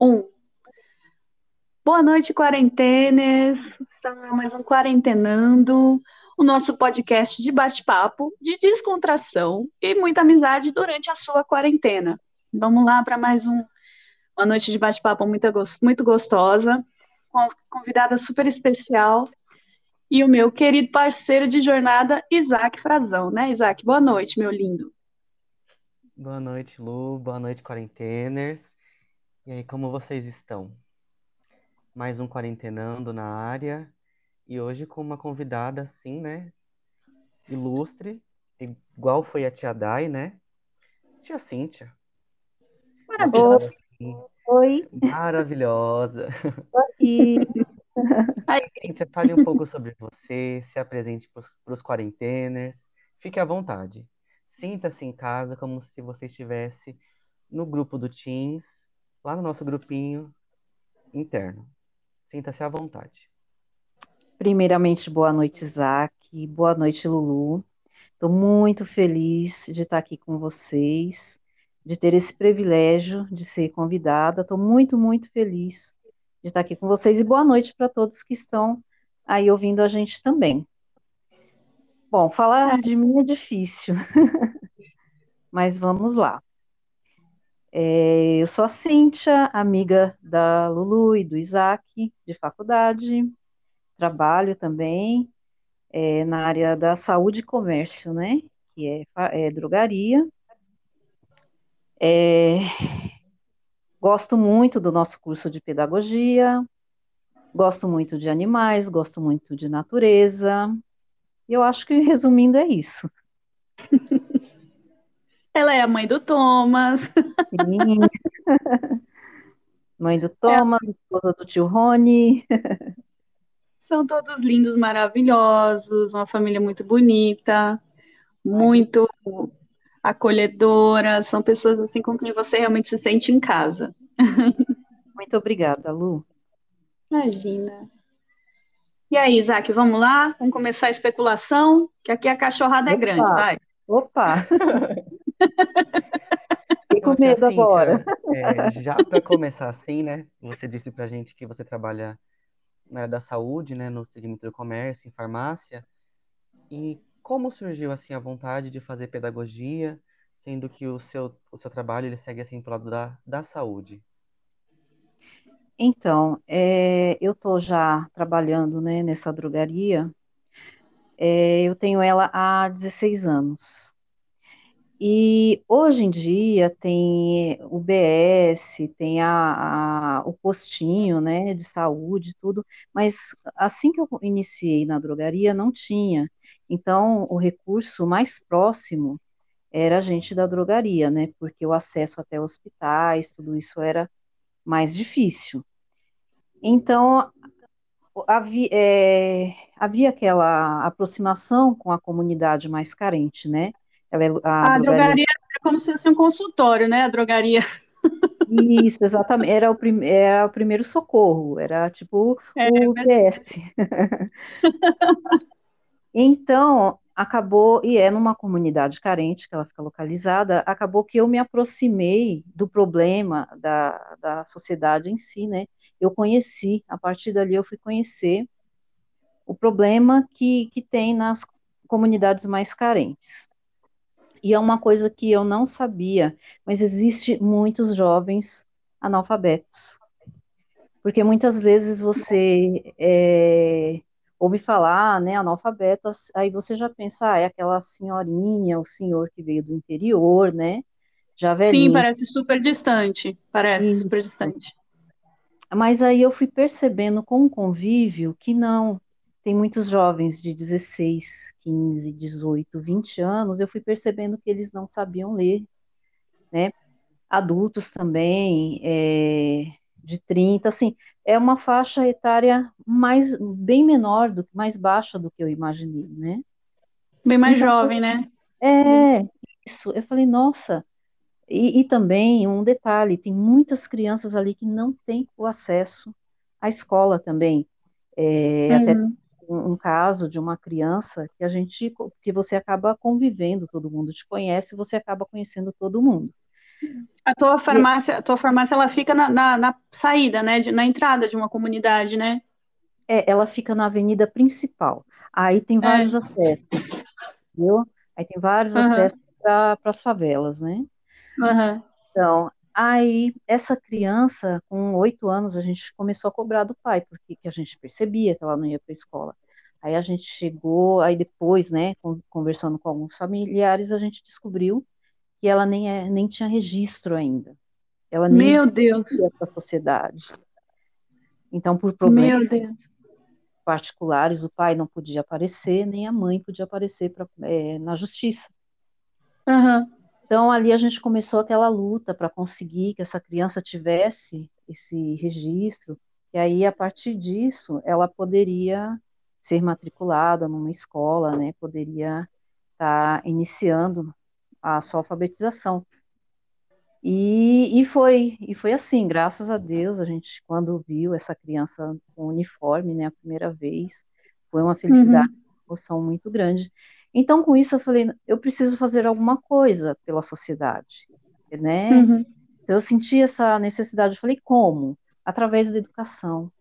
Um. Boa noite, quarentenas. Está mais um Quarentenando, o nosso podcast de bate-papo, de descontração e muita amizade durante a sua quarentena. Vamos lá para mais um, uma noite de bate-papo muito, muito gostosa, com uma convidada super especial e o meu querido parceiro de jornada, Isaac Frazão, né, Isaac? Boa noite, meu lindo. Boa noite, Lu. Boa noite, quarenteners. E aí, como vocês estão? Mais um quarentenando na área e hoje com uma convidada assim, né? Ilustre, igual foi a tia Dai, né? Tia Cíntia. Maravilhosa. Assim, Oi. Maravilhosa. Oi. Cíntia, fale um pouco sobre você, se apresente para os quarenteners. Fique à vontade. Sinta-se em casa como se você estivesse no grupo do Teams, lá no nosso grupinho interno. Sinta-se à vontade. Primeiramente, boa noite, Isaac. Boa noite, Lulu. Estou muito feliz de estar aqui com vocês, de ter esse privilégio de ser convidada. Estou muito, muito feliz de estar aqui com vocês e boa noite para todos que estão aí ouvindo a gente também. Bom, falar de mim é difícil, mas vamos lá. É, eu sou a Cíntia, amiga da Lulu e do Isaac, de faculdade. Trabalho também é, na área da saúde e comércio, né? Que é, é drogaria. É, gosto muito do nosso curso de pedagogia. Gosto muito de animais, gosto muito de natureza. E eu acho que, resumindo, é isso. Ela é a mãe do Thomas. Sim. Mãe do Thomas, é. esposa do tio Rony. São todos lindos, maravilhosos, uma família muito bonita, muito acolhedora, são pessoas assim com quem você realmente se sente em casa. Muito obrigada, Lu. Imagina. E aí, Isaac, vamos lá? Vamos começar a especulação, que aqui a cachorrada é Opa. é grande, vai. Opa! Fiquei com medo assim, agora. é, já para começar assim, né? Você disse pra gente que você trabalha na área da saúde, né? No segmento do comércio, em farmácia. E como surgiu assim a vontade de fazer pedagogia, sendo que o seu, o seu trabalho ele segue assim pro lado da, da saúde? Então, é, eu estou já trabalhando né, nessa drogaria, é, eu tenho ela há 16 anos. E hoje em dia tem o BS, tem a, a, o postinho, né, de saúde, tudo, mas assim que eu iniciei na drogaria não tinha. Então o recurso mais próximo era a gente da drogaria, né, porque o acesso até hospitais, tudo isso era mais difícil. Então havia, é, havia aquela aproximação com a comunidade mais carente, né? Ela é a, a drogaria... drogaria é como se fosse um consultório, né? A drogaria. Isso, exatamente. Era o, prim... era o primeiro socorro, era tipo é, o PS. então, acabou, e é numa comunidade carente que ela fica localizada, acabou que eu me aproximei do problema da, da sociedade em si, né? Eu conheci, a partir dali eu fui conhecer o problema que, que tem nas comunidades mais carentes. E é uma coisa que eu não sabia, mas existe muitos jovens analfabetos. Porque muitas vezes você é, ouve falar, né, analfabeto, aí você já pensa, ah, é aquela senhorinha, o senhor que veio do interior, né, já velhinho. Sim, parece super distante, parece Isso. super distante. Mas aí eu fui percebendo com o convívio que não, tem muitos jovens de 16, 15, 18, 20 anos, eu fui percebendo que eles não sabiam ler, né? Adultos também, é, de 30, assim, é uma faixa etária mais, bem menor, do mais baixa do que eu imaginei, né? Bem mais então, jovem, né? É, isso. Eu falei, nossa. E, e também, um detalhe, tem muitas crianças ali que não têm o acesso à escola também. É, uhum. Até um, um, caso de uma criança que a gente, que você acaba convivendo, todo mundo te conhece, você acaba conhecendo todo mundo. A tua farmácia, a tua farmácia ela fica na, na, na saída, né? De, na entrada de uma comunidade, né? É, ela fica na avenida principal. Aí tem vários é. acessos, viu? Aí tem vários uhum. acessos para as favelas, né? Uhum. Então, aí essa criança, com oito anos, a gente começou a cobrar do pai, porque que a gente percebia que ela não ia para a escola. Aí a gente chegou, aí depois, né, conversando com alguns familiares, a gente descobriu que ela nem, é, nem tinha registro ainda. Ela nem Meu Deus! para a sociedade. Então, por problemas particulares, o pai não podia aparecer, nem a mãe podia aparecer pra, é, na justiça. Uhum. Então, ali a gente começou aquela luta para conseguir que essa criança tivesse esse registro, e aí, a partir disso, ela poderia ser matriculada numa escola, né, poderia estar tá iniciando a sua alfabetização. E, e, foi, e foi assim, graças a Deus, a gente, quando viu essa criança com uniforme, né, a primeira vez, foi uma felicidade, uhum. uma emoção muito grande. Então, com isso, eu falei, eu preciso fazer alguma coisa pela sociedade, né? Uhum. Então, eu senti essa necessidade, eu falei, como? Através da educação.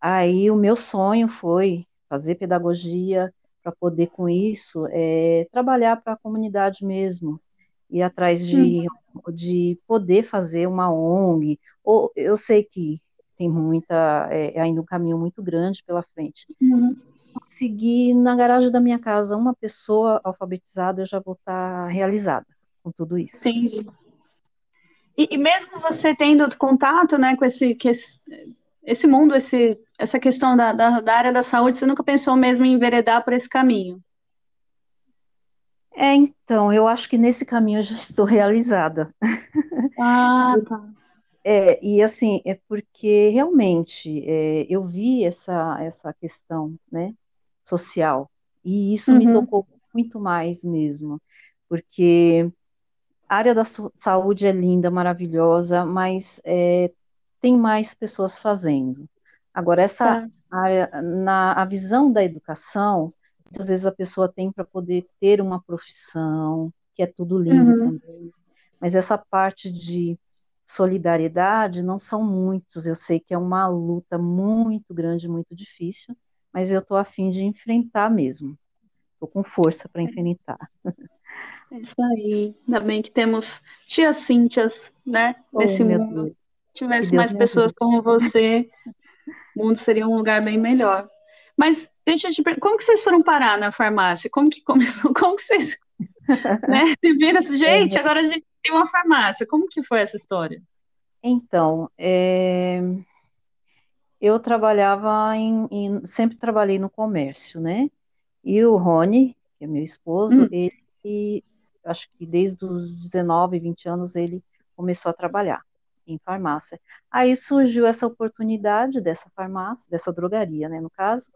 Aí, o meu sonho foi fazer pedagogia, para poder, com isso, é, trabalhar para a comunidade mesmo, ir atrás de, uhum. de poder fazer uma ONG. Ou, eu sei que tem muita, é, ainda um caminho muito grande pela frente, uhum conseguir na garagem da minha casa uma pessoa alfabetizada, eu já vou estar realizada com tudo isso. Entendi. E, e mesmo você tendo contato, né, com esse, que esse, esse mundo, esse, essa questão da, da, da, área da saúde, você nunca pensou mesmo em enveredar por esse caminho? É, então, eu acho que nesse caminho eu já estou realizada. Ah, tá. É, e assim, é porque realmente é, eu vi essa, essa questão, né, social. E isso uhum. me tocou muito mais mesmo, porque a área da saúde é linda, maravilhosa, mas é, tem mais pessoas fazendo. Agora, essa é. área, na a visão da educação, muitas vezes a pessoa tem para poder ter uma profissão, que é tudo lindo uhum. também, mas essa parte de solidariedade não são muitos, eu sei que é uma luta muito grande, muito difícil, mas eu estou afim de enfrentar mesmo. Estou com força para enfrentar. É isso aí. Ainda bem que temos tia Cíntias, né? Oh, nesse mundo. Deus. Se tivesse mais pessoas como você, o mundo seria um lugar bem melhor. Mas deixa eu te perguntar, como que vocês foram parar na farmácia? Como que começou? Como que vocês né, se viram assim, gente, é. agora a gente tem uma farmácia. Como que foi essa história? Então, é, eu trabalhava em, em, sempre trabalhei no comércio, né? E o Rony, que é meu esposo, hum. ele, acho que desde os 19, 20 anos, ele começou a trabalhar em farmácia. Aí surgiu essa oportunidade dessa farmácia, dessa drogaria, né, no caso.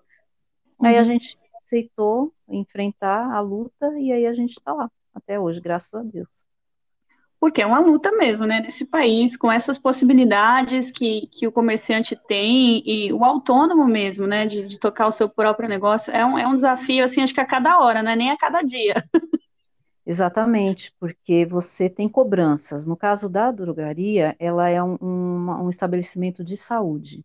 Aí a uhum. gente aceitou enfrentar a luta e aí a gente está lá até hoje, graças a Deus porque é uma luta mesmo, né, desse país, com essas possibilidades que, que o comerciante tem e o autônomo mesmo, né, de, de tocar o seu próprio negócio, é um, é um desafio, assim, acho que a cada hora, né, nem a cada dia. Exatamente, porque você tem cobranças. No caso da drogaria, ela é um, um, um estabelecimento de saúde.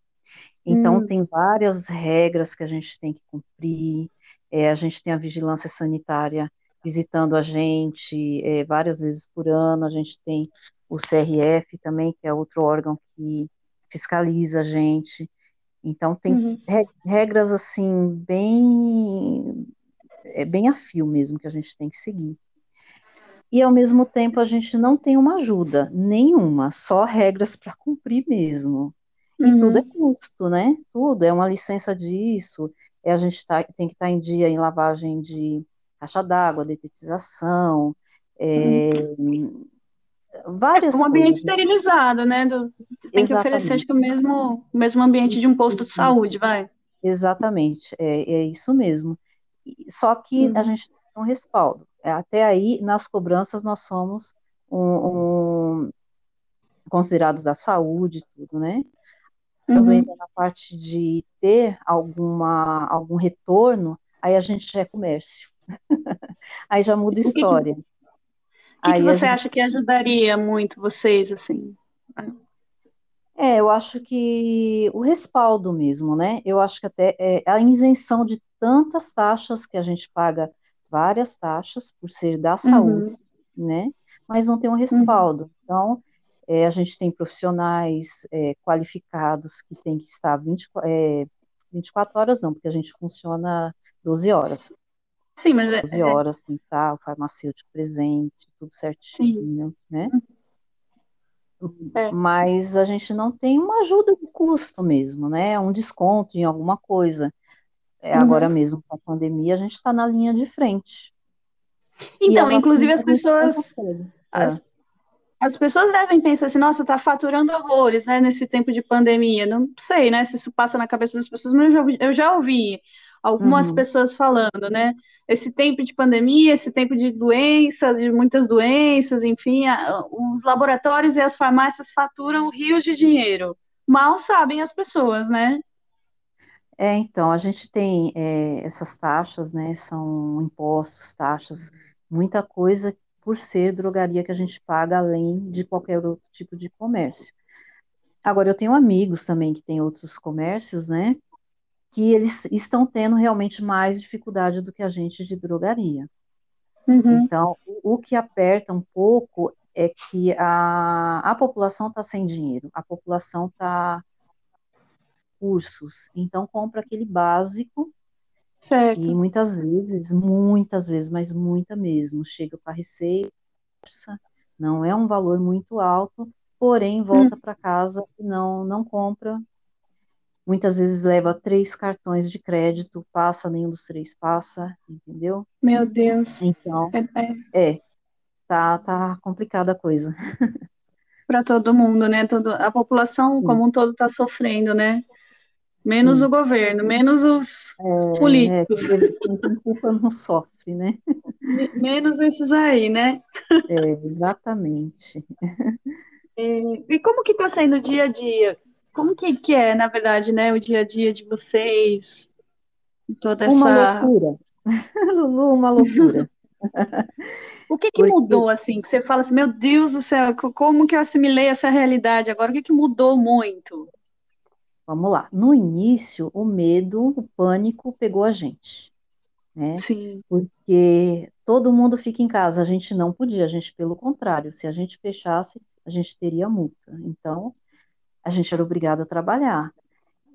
Então, hum. tem várias regras que a gente tem que cumprir, é, a gente tem a vigilância sanitária visitando a gente é, várias vezes por ano. A gente tem o CRF também, que é outro órgão que fiscaliza a gente. Então tem uhum. regras assim bem é bem a fio mesmo que a gente tem que seguir. E ao mesmo tempo a gente não tem uma ajuda nenhuma, só regras para cumprir mesmo. E uhum. tudo é custo, né? Tudo é uma licença disso. É a gente tá, tem que estar tá em dia em lavagem de caixa d'água, detetização, é, várias Um ambiente coisas. esterilizado, né? Do, tem Exatamente. que oferecer acho que o mesmo, o mesmo ambiente isso, de um posto de saúde, isso. vai. Exatamente, é, é isso mesmo. Só que uhum. a gente tem um respaldo. Até aí, nas cobranças, nós somos um, um, considerados da saúde, tudo, né? Quando uhum. entra na parte de ter alguma, algum retorno, aí a gente já é comércio. Aí já muda a história. O que, que a você gente, acha que ajudaria muito vocês, assim? é, eu acho que o respaldo mesmo, né? Eu acho que até é, a isenção de tantas taxas que a gente paga várias taxas por ser da saúde, Uhum, né? Mas não tem um uhum, respaldo. Então, é, a gente tem profissionais é, qualificados que tem que estar 20, é, 24 horas, não, porque a gente funciona 12 horas. Sim, mas é, 12 é, horas tem que estar o farmacêutico presente, tudo sim. certinho, né? É. Mas a gente não tem uma ajuda de custo mesmo, né? Um desconto em alguma coisa. É, agora Uhum. mesmo com a pandemia, a gente está na linha de frente. Então, inclusive as pessoas. É. as, as pessoas devem pensar assim, nossa, tá faturando horrores, né, nesse tempo de pandemia. Não sei, né, se isso passa na cabeça das pessoas, mas eu já ouvi, eu já ouvi algumas Uhum. pessoas falando, né, esse tempo de pandemia, esse tempo de doenças, de muitas doenças, enfim, a- os laboratórios e as farmácias faturam rios de dinheiro. Mal sabem as pessoas, né? É, então, a gente tem é, essas taxas, né? São impostos, taxas, muita coisa por ser drogaria que a gente paga além de qualquer outro tipo de comércio. Agora, eu tenho amigos também que têm outros comércios, né? Que eles estão tendo realmente mais dificuldade do que a gente de drogaria. Uhum, Então, o, o que aperta um pouco é que a, a população está sem dinheiro, a população está cursos, então compra aquele básico E certo. muitas vezes, muitas vezes, mas muita mesmo, chega com a receita, não é um valor muito alto, porém volta Hum, para casa e não, não compra. Muitas vezes leva três cartões de crédito, passa, nenhum dos três passa, entendeu? meu Deus. Então, É, é é, tá, tá complicada a coisa. para todo mundo, né? Todo, a população Sim, como um todo está sofrendo, né? Menos o sim. governo, menos os É, políticos, quem tem culpa não sofre, né? me- menos esses aí, né? É, exatamente. E como que está sendo o dia a dia? Como que, que é, na verdade, né, o dia a dia de vocês? Toda Uma essa... loucura, Lulu, uma loucura. O que que Porque mudou, assim, que você fala assim, meu Deus do céu, co- como que eu assimilei essa realidade agora? O que que mudou muito? Vamos lá. No início, o medo, o pânico pegou a gente, né? Sim. Porque todo mundo fica em casa. A gente não podia, a gente, pelo contrário, se a gente fechasse, a gente teria multa. Então, a gente era obrigado a trabalhar.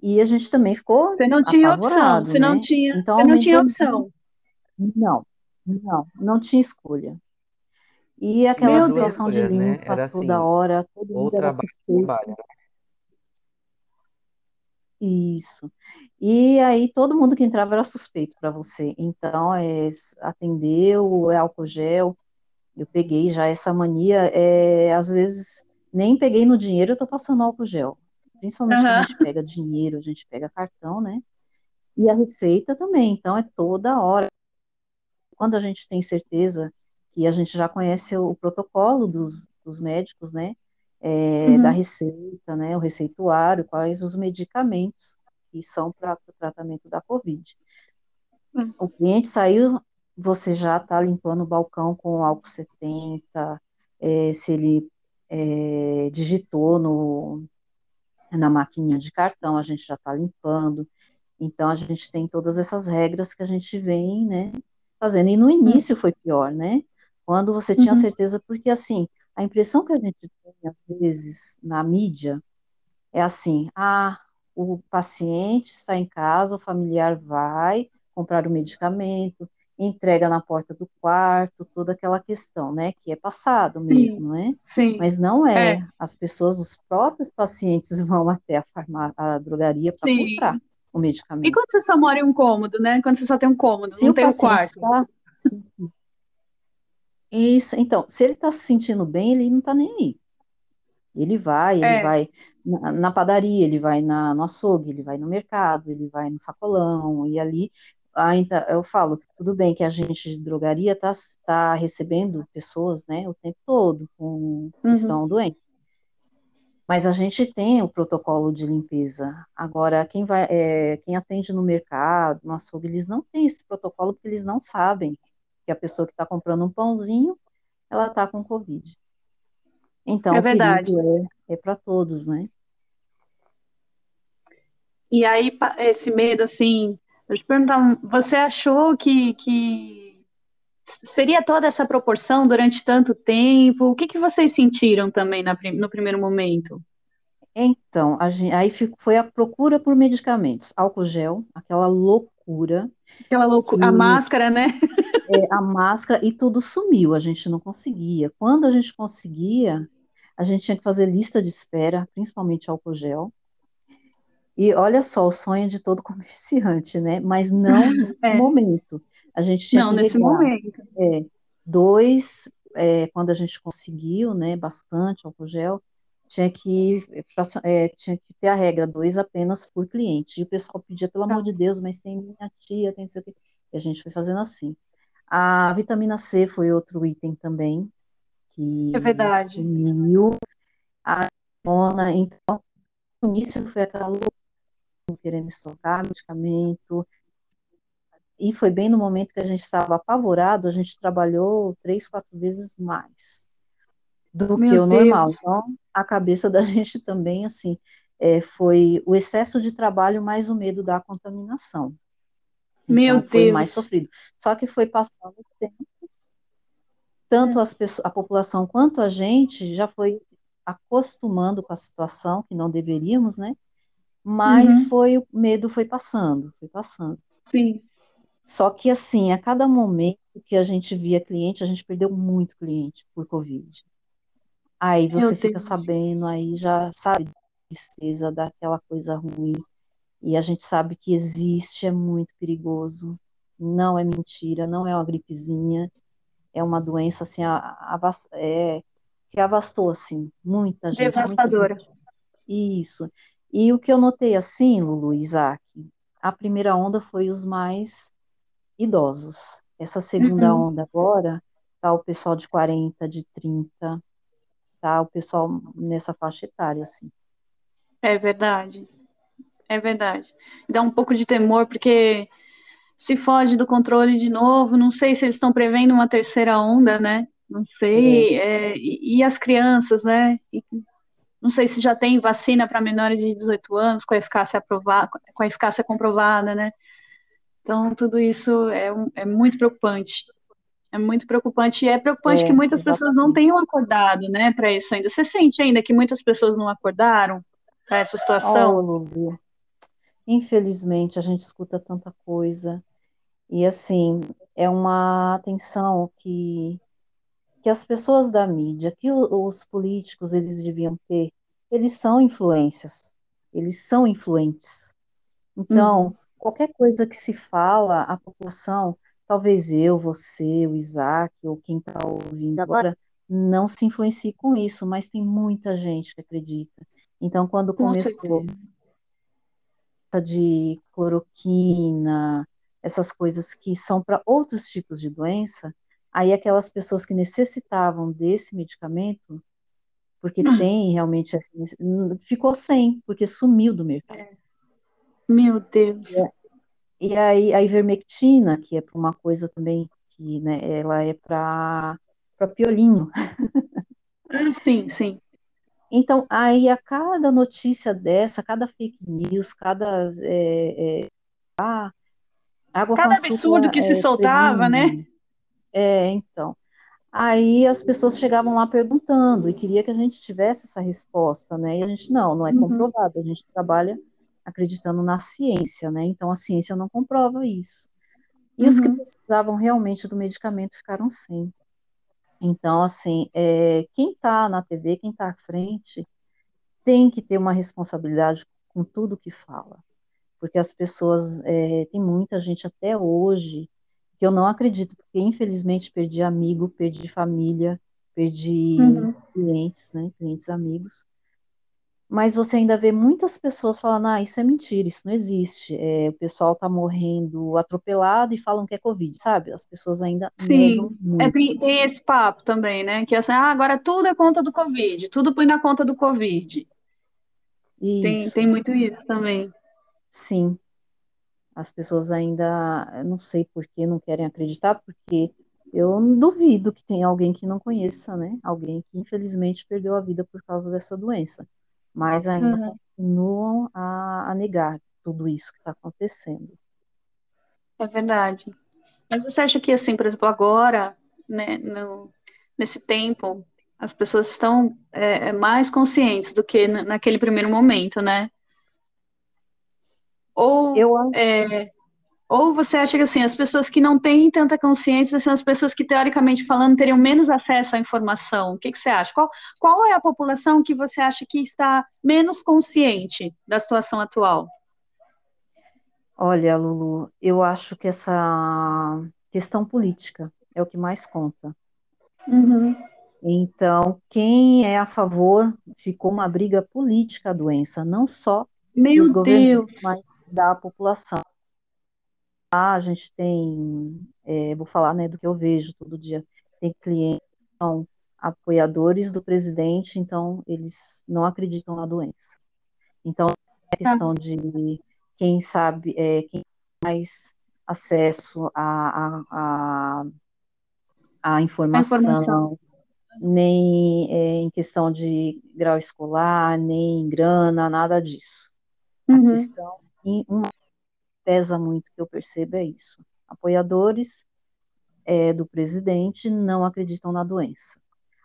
E a gente também ficou Você não tinha opção, apavorado, você não né? tinha, Então, você não tinha opção. Não, não, não tinha escolha. E aquela Meu situação Deus. de né? limpa Era toda assim, hora, todo mundo era suspeito. Isso. E aí todo mundo que entrava era suspeito para você. Então, é, atendeu, é álcool gel. Eu peguei já essa mania. É, às vezes nem peguei no dinheiro, eu tô passando álcool gel. Principalmente que a Aham. gente pega dinheiro, a gente pega cartão, né? E a receita também. Então, é toda hora. Quando a gente tem certeza que a gente já conhece o, o protocolo dos, dos médicos, né? É, da Uhum. receita, né? O receituário, quais os medicamentos que são para o tratamento da Covid. Hum. O cliente saiu, você já está limpando o balcão com álcool 70, é, se ele é, digitou no, na maquininha de cartão, a gente já está limpando. Então, a gente tem todas essas regras que a gente vem, né, fazendo. E no Hum. início foi pior, né? Quando você tinha Uhum. certeza, porque assim, a impressão que a gente tem, às vezes, na mídia, é assim: ah, o paciente está em casa, o familiar vai comprar o medicamento, entrega na porta do quarto, toda aquela questão, né? Que é passado Sim, mesmo, né? sim. Mas não É, é. As pessoas, os próprios pacientes vão até a farmácia, a drogaria para comprar sim. o E medicamento. quando você só mora em um cômodo, né? Quando você só tem um cômodo, Se não tem o paciente quarto. está. Isso, então, se ele está se sentindo bem, ele não está nem aí. Ele vai, ele É, vai na, na padaria, ele vai na, no açougue, ele vai no mercado, ele vai no sacolão, e ali, ainda eu falo, tudo bem que a gente de drogaria está tá recebendo pessoas, né, o tempo todo, com, que uhum, estão doentes, mas a gente tem o protocolo de limpeza. Agora, quem vai, é, quem atende no mercado, no açougue, eles não têm esse protocolo porque eles não sabem que a pessoa que está comprando um pãozinho, ela está com Covid. Então, É o verdade. é, é para todos, né? E aí, esse medo, assim, eu te perguntar, você achou que, que seria toda essa proporção durante tanto tempo? O que que vocês sentiram também na no primeiro momento? Então, a gen- aí foi a procura por medicamentos, álcool gel, aquela loucura, Aquela loucura, a máscara, né? é, a máscara e tudo sumiu, a gente não conseguia. Quando a gente conseguia, a gente tinha que fazer lista de espera, principalmente álcool gel. E olha só, o sonho de todo comerciante, né? Mas não nesse É, momento. A gente tinha não, que nesse regar momento. é, dois, é, quando a gente conseguiu, né, bastante álcool gel, tinha que, é, tinha que ter a regra, dois apenas por cliente. E o pessoal pedia, pelo Tá. amor de Deus, mas tem minha tia, tem sei o quê. E a gente foi fazendo assim. A vitamina C foi outro item também, É que verdade. sumiu. A hormona, então, no início foi aquela loucura, querendo estocar medicamento, e foi bem no momento que a gente estava apavorado, a gente trabalhou três, quatro vezes mais do que Meu o normal. Deus. Então, a cabeça da gente também, assim, é, foi o excesso de trabalho mais o medo da contaminação. Meu Então, foi mais Deus. sofrido. Só que foi passando o tempo, tanto É. as pessoas, a população quanto a gente já foi acostumando com a situação, que não deveríamos, né? Mas Uhum. foi o medo foi passando, foi passando. Sim. Só que assim, a cada momento que a gente via cliente, a gente perdeu muito cliente por Covid. Aí você fica sabendo, aí já sabe da tristeza, daquela coisa ruim. E a gente sabe que existe, é muito perigoso. Não é mentira, não é uma gripezinha, é uma doença assim, a- a- é, que avastou assim, muita gente, muita Devastadora. gente. Isso. E o que eu notei assim, Lulu e Isaac, a primeira onda foi os mais idosos. Essa segunda Uhum. onda agora, tá o pessoal de 40, de 30, tá o pessoal nessa faixa etária, assim. É verdade. É verdade. Dá um pouco de temor, porque se foge do controle de novo, não sei se eles estão prevendo uma terceira onda, né? Não É, sei. é, e, e as crianças, né? E não sei se já tem vacina para menores de 18 anos com eficácia aprovada, com eficácia comprovada, né? Então, tudo isso é, é muito preocupante. É muito preocupante. E é preocupante que é, muitas pessoas não exatamente. tenham acordado, né, para isso ainda. Você sente ainda que muitas pessoas não acordaram para essa Oh, situação? Lulu, infelizmente a gente escuta tanta coisa e assim, é uma atenção que que as pessoas da mídia, que os políticos eles deviam ter, eles são influências, eles são influentes. Então, qualquer coisa que se fala, a população, talvez eu, você, o Isaac, ou quem está ouvindo agora, não se influencie com isso, mas tem muita gente que acredita. Então, quando Com começou de cloroquina, essas coisas que são para outros tipos de doença, aí aquelas pessoas que necessitavam desse medicamento, porque tem realmente, ficou sem, porque sumiu do mercado. Meu Deus. E aí a ivermectina, que é para uma coisa também que, né, ela é para piolinho. Ah, Sim, sim. Então, aí a cada notícia dessa, cada fake news, cada é, é, ah, água Cada absurdo que se é, soltava, né? É, então. Aí as pessoas chegavam lá perguntando e queria que a gente tivesse essa resposta, né? E a gente não, não é Uhum. comprovado. A gente trabalha acreditando na ciência, né? Então a ciência não comprova isso. E os que Uhum. precisavam realmente do medicamento ficaram sem. Então, assim, é, quem está na TV, quem está à frente, tem que ter uma responsabilidade com tudo que fala. Porque as pessoas, é, tem muita gente até hoje que eu não acredito, porque infelizmente perdi amigo, perdi família, perdi Uhum. clientes, né? Clientes amigos. Mas você ainda vê muitas pessoas falando, ah, isso é mentira, isso não existe. É, o pessoal tá morrendo atropelado e falam que é Covid, sabe? As pessoas ainda Sim. É, tem, tem esse papo também, né? Que é assim, ah, agora tudo é conta do Covid, tudo põe na conta do Covid. Tem, Isso, tem muito isso também. sim. As pessoas ainda, não sei por que não querem acreditar, porque Eu duvido que tenha alguém que não conheça, né? Alguém que infelizmente perdeu a vida por causa dessa doença. Mas ainda Uhum. continuam a, a negar tudo isso que está acontecendo. É verdade. Mas você acha que, assim, por exemplo, agora, né, no- nesse tempo, as pessoas estão é, é, mais conscientes do que na- naquele primeiro momento, né? Ou, Eu é, ou você acha que, assim, as pessoas que não têm tanta consciência são as pessoas que, teoricamente falando, teriam menos acesso à informação? O que que você acha? Qual, qual é a população que você acha que está menos consciente da situação atual? Olha, Lulu, eu acho que essa questão política é o que mais conta. Uhum. Então, quem é a favor, ficou uma briga política a doença, não só dos Meu governantes, Deus! mas da população. A gente tem, é, vou falar, né, do que eu vejo todo dia, tem clientes que são apoiadores do presidente, então eles não acreditam na doença. Então, é questão de quem sabe, é, quem tem mais acesso à, à, à, à A informação. informação, nem é, em questão de grau escolar, nem em grana, nada disso. A Uhum. questão, e uma pesa muito que eu percebo é isso. Apoiadores é, do presidente não acreditam na doença.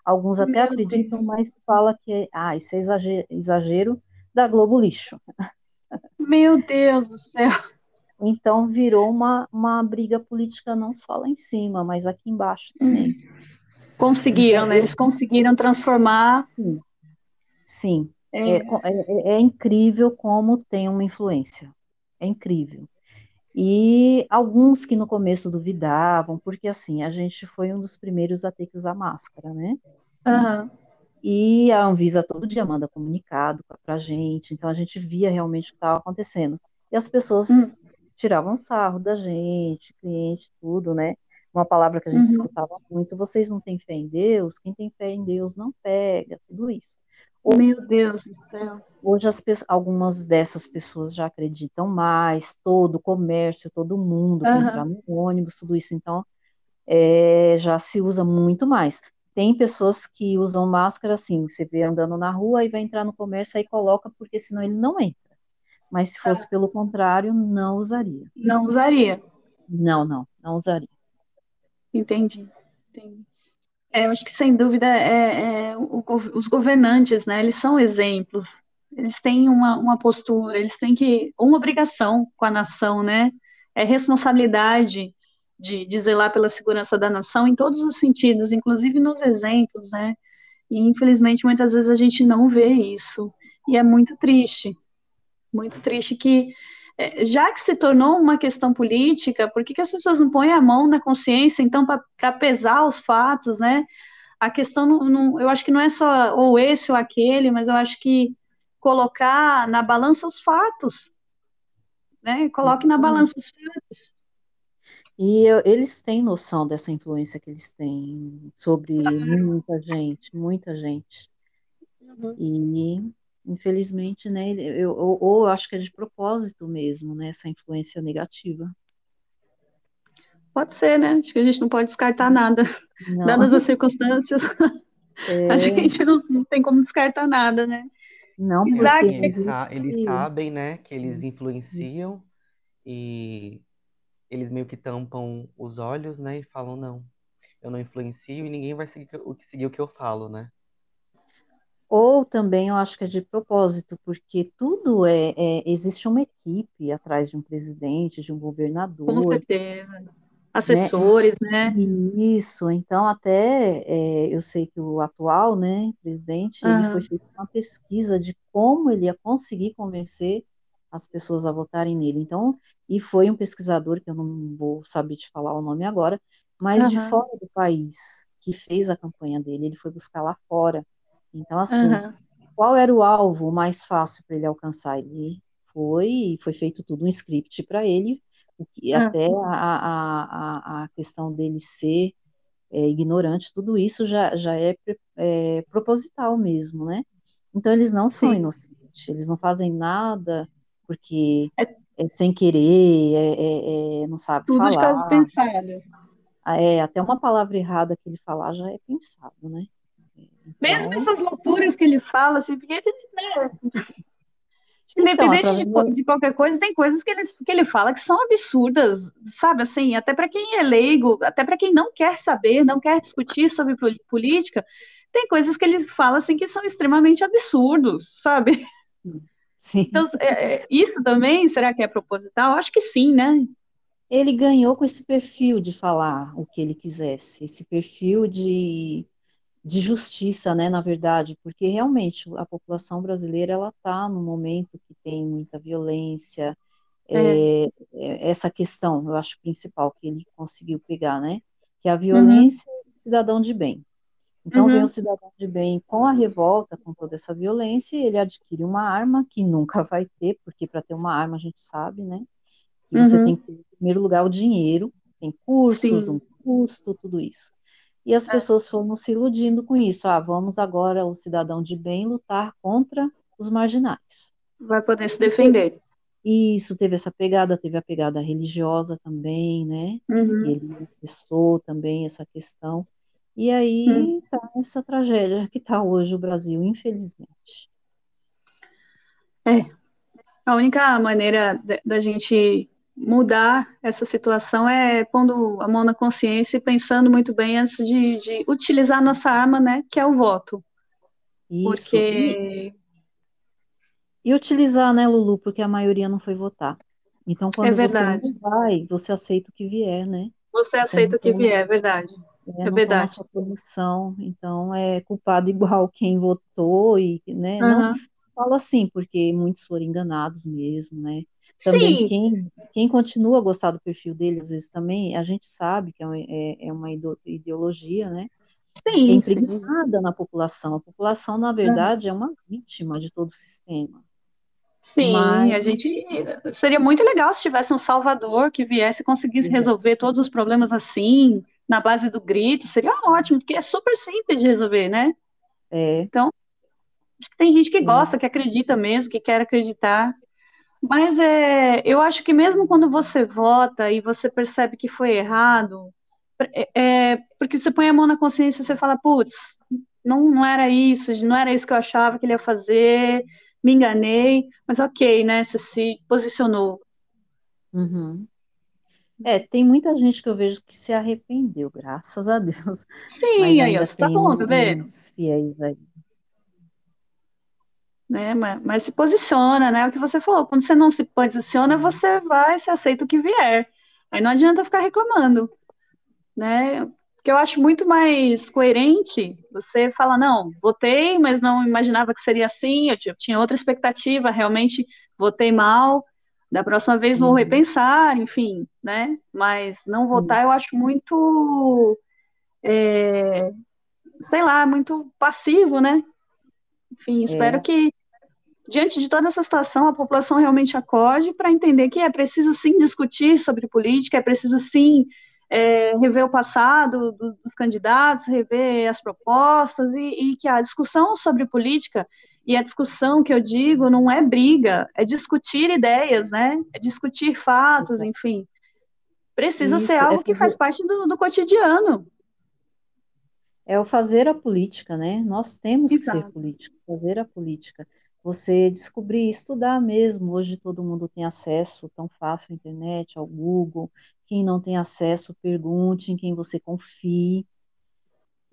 Alguns até Meu acreditam, Deus! mas fala que é, ah, isso é exage- exagero da Globo Lixo. Meu Deus do céu! Então virou uma, uma briga política não só lá em cima, mas aqui embaixo também. Conseguiram, Então, né? Eles conseguiram transformar. sim, sim, é, é, co- é, é incrível como tem uma influência. É incrível. E alguns que no começo duvidavam, porque assim, a gente foi um dos primeiros a ter que usar máscara, né? aham, E a Anvisa todo dia manda comunicado para a gente, então a gente via realmente o que estava acontecendo. E as pessoas tiravam sarro da gente, cliente, tudo, né? Uma palavra que a gente uhum. escutava muito: vocês não têm fé em Deus? Quem tem fé em Deus não pega, tudo isso. Meu Deus do céu! Hoje as algumas dessas pessoas já acreditam mais, todo o comércio, todo mundo para entrar no ônibus, tudo isso, então é, já se usa muito mais. Tem pessoas que usam máscara assim, você vê andando na rua e vai entrar no comércio, aí coloca, porque senão ele não entra. Mas se fosse pelo contrário, não usaria. Não usaria. Não, não, não usaria. Entendi. Entendi. É, eu acho que sem dúvida é, é o os governantes, né? Eles são exemplos. Eles têm uma, uma postura, eles têm que uma obrigação com a nação, né? É responsabilidade de, de zelar pela segurança da nação em todos os sentidos, inclusive nos exemplos, né? E infelizmente muitas vezes a gente não vê isso. E é muito triste, muito triste que, já que se tornou uma questão política, por que que as pessoas não põem a mão na consciência, então, para pesar os fatos, né? A questão, não, não- eu acho que não é só ou esse ou aquele, mas eu acho que colocar na balança os fatos, né? Coloque na balança os fatos. E eu- eles têm noção dessa influência que eles têm sobre muita gente, muita gente. E, infelizmente, né, eu, ou, ou eu acho que é de propósito mesmo, né, essa influência negativa. Pode ser, né? Acho que a gente não pode descartar nada. Não, Dadas as circunstâncias, é, acho que a gente não, não tem como descartar nada, né? não porque Isaac, eles, eles sabem, né, que eles influenciam e eles meio que tampam os olhos, né, e falam, não, eu não influencio e ninguém vai seguir o que, seguir o que eu falo, né? Ou também eu acho que é de propósito, porque tudo é, é- existe uma equipe atrás de um presidente, de um com governador, certeza. né? Assessores, né? Isso, então até é, eu sei que o atual, né, presidente, ele foi feita uma pesquisa de como ele ia conseguir convencer as pessoas a votarem nele. Então, e foi um pesquisador, que eu não vou saber te falar o nome agora, mas de aham, fora do país, que fez a campanha dele, ele foi buscar lá fora. Então, assim, aham. qual era o alvo mais fácil para ele alcançar? Ele foi, foi feito tudo um script para ele, o que Ah, até a, a, a, questão dele ser é, ignorante, tudo isso já, já é, é proposital mesmo, né? Então eles não são sim. inocentes, eles não fazem nada porque É é sem querer, é, é- é- não sabe tudo de caso falar. pensado. é, até uma palavra errada que ele falar já é pensado, né? Então... Mesmo essas loucuras que ele fala, assim, porque, né? Independente então, de, de, qualquer coisa, tem coisas que ele, que ele fala que são absurdas, sabe? Assim, até para quem é leigo, até para quem não quer saber, não quer discutir sobre política, tem coisas que ele fala assim que são extremamente absurdos, sabe? Sim. Então, é, é, isso também, será que é proposital? Acho que sim, né? Ele ganhou com esse perfil de falar o que ele quisesse, esse perfil de de justiça, né, na verdade, porque realmente a população brasileira ela está no momento que tem muita violência, é. É, essa questão, eu acho principal que ele conseguiu pegar, né, que é a uhum. violência uhum. cidadão de bem. Então uhum. vem o cidadão de bem com a revolta, com toda essa violência, ele adquire uma arma que nunca vai ter, porque para ter uma arma a gente sabe, né, que uhum. você tem que, em primeiro lugar, o dinheiro, tem cursos, Sim. um custo, tudo isso. E as é. pessoas foram se iludindo com isso. Ah, vamos agora, o cidadão de bem, lutar contra os marginais. Vai poder se defender. Isso, teve essa pegada, teve a pegada religiosa também, né? Uhum. ele acessou também essa questão. E aí uhum. tá essa tragédia que está hoje o Brasil, infelizmente. É. A única maneira da gente mudar essa situação é pondo a mão na consciência e pensando muito bem antes de, de utilizar a nossa arma, né, que é o voto. Isso. Porque... E, e, utilizar, né, Lulu, porque a maioria não foi votar. Então, quando é você não vai, você aceita o que vier, né? Você, você aceita o que vier, é verdade. É, é verdade. sua posição, então é culpado igual quem votou e, né, uhum. não falo assim, porque muitos foram enganados mesmo, né? Também quem, quem continua a gostar do perfil dele, às vezes também, a gente sabe que é, é, é uma ideologia, né? Sim, é impregnada sim. na população. A população, na verdade, é, é uma vítima de todo o sistema. Sim, Mas... a gente seria muito legal se tivesse um salvador que viesse e conseguisse resolver todos os problemas assim, na base do grito, seria ótimo, porque é super simples de resolver, né? É. Então, acho que tem gente que gosta, que acredita mesmo, que quer acreditar. Mas é, eu acho que mesmo quando você vota e você percebe que foi errado, é, é porque você põe a mão na consciência e você fala, putz, não, não era isso, não era isso que eu achava que ele ia fazer, me enganei, mas ok, né? Você se posicionou. Uhum. É, tem muita gente que eu vejo que se arrependeu, graças a Deus. Sim, aí, ó, tá bom, tá vendo? fiéis aí né? Mas, mas, se posiciona, né? É o que você falou. Quando você não se posiciona, uhum. você vai, se aceita o que vier. Aí não adianta ficar reclamando, né? Porque eu acho muito mais coerente você falar, não, votei, mas não imaginava que seria assim, eu tinha outra expectativa, realmente votei mal, da próxima vez vou uhum. repensar, enfim, né? Mas não Sim. votar eu acho muito, é, sei lá, muito passivo, né? Enfim, espero é. que diante de toda essa situação, a população realmente acorde para entender que é preciso sim discutir sobre política, é preciso sim é, rever o passado dos candidatos, rever as propostas e, e, que a discussão sobre política e a discussão que eu digo não é briga, é discutir ideias, né? É discutir fatos, enfim. Precisa Isso, ser algo é fazer... que faz parte do, do, cotidiano. É o fazer a política, né? Nós temos Exato. que ser políticos, fazer a política você descobrir, estudar mesmo. Hoje todo mundo tem acesso tão fácil à internet, ao Google. Quem não tem acesso, pergunte em quem você confie.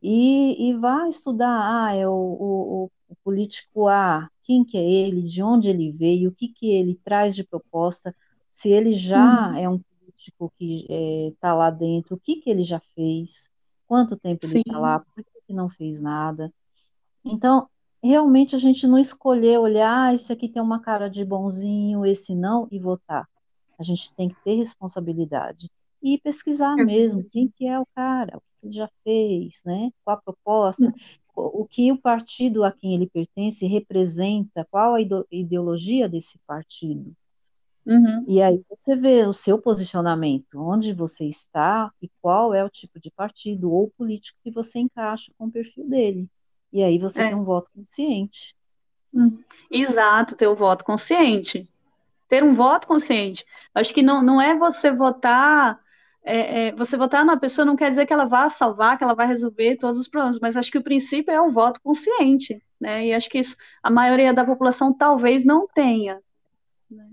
E, e vá estudar, ah, é o, o, o, político A, quem que é ele, de onde ele veio, o que que ele traz de proposta, se ele já uhum. é um político que está é, lá dentro, o que que ele já fez, quanto tempo ele está lá, por que, não fez nada. Então, realmente a gente não escolher olhar, ah, esse aqui tem uma cara de bonzinho, esse não, e votar. A gente tem que ter responsabilidade. E pesquisar mesmo quem que é o cara, o que ele já fez, né? Qual a proposta, o que o partido a quem ele pertence representa, qual a ideologia desse partido. Uhum. E aí você vê o seu posicionamento, onde você está e qual é o tipo de partido ou político que você encaixa com o perfil dele. E aí você é. tem um voto consciente. Hum, exato, ter o um voto consciente. Ter um voto consciente. Acho que não, não é você votar é, é, você votar numa pessoa não quer dizer que ela vá salvar, que ela vai resolver todos os problemas, mas acho que o princípio é o voto consciente, né? E acho que isso a maioria da população talvez não tenha. Né?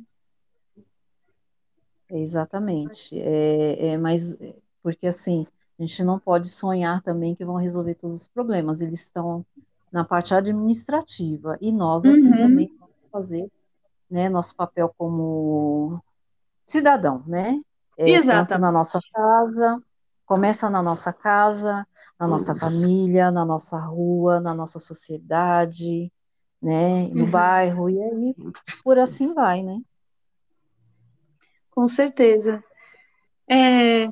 Exatamente. É, é, mas porque assim, a gente não pode sonhar também que vão resolver todos os problemas. Eles estão na parte administrativa e nós aqui Uhum, também vamos fazer, né, nosso papel como cidadão, né? É, tanto na nossa casa, começa na nossa casa, na nossa família, na nossa rua, na nossa sociedade, né, no Exato, bairro, e aí por assim vai, né? Com certeza. É,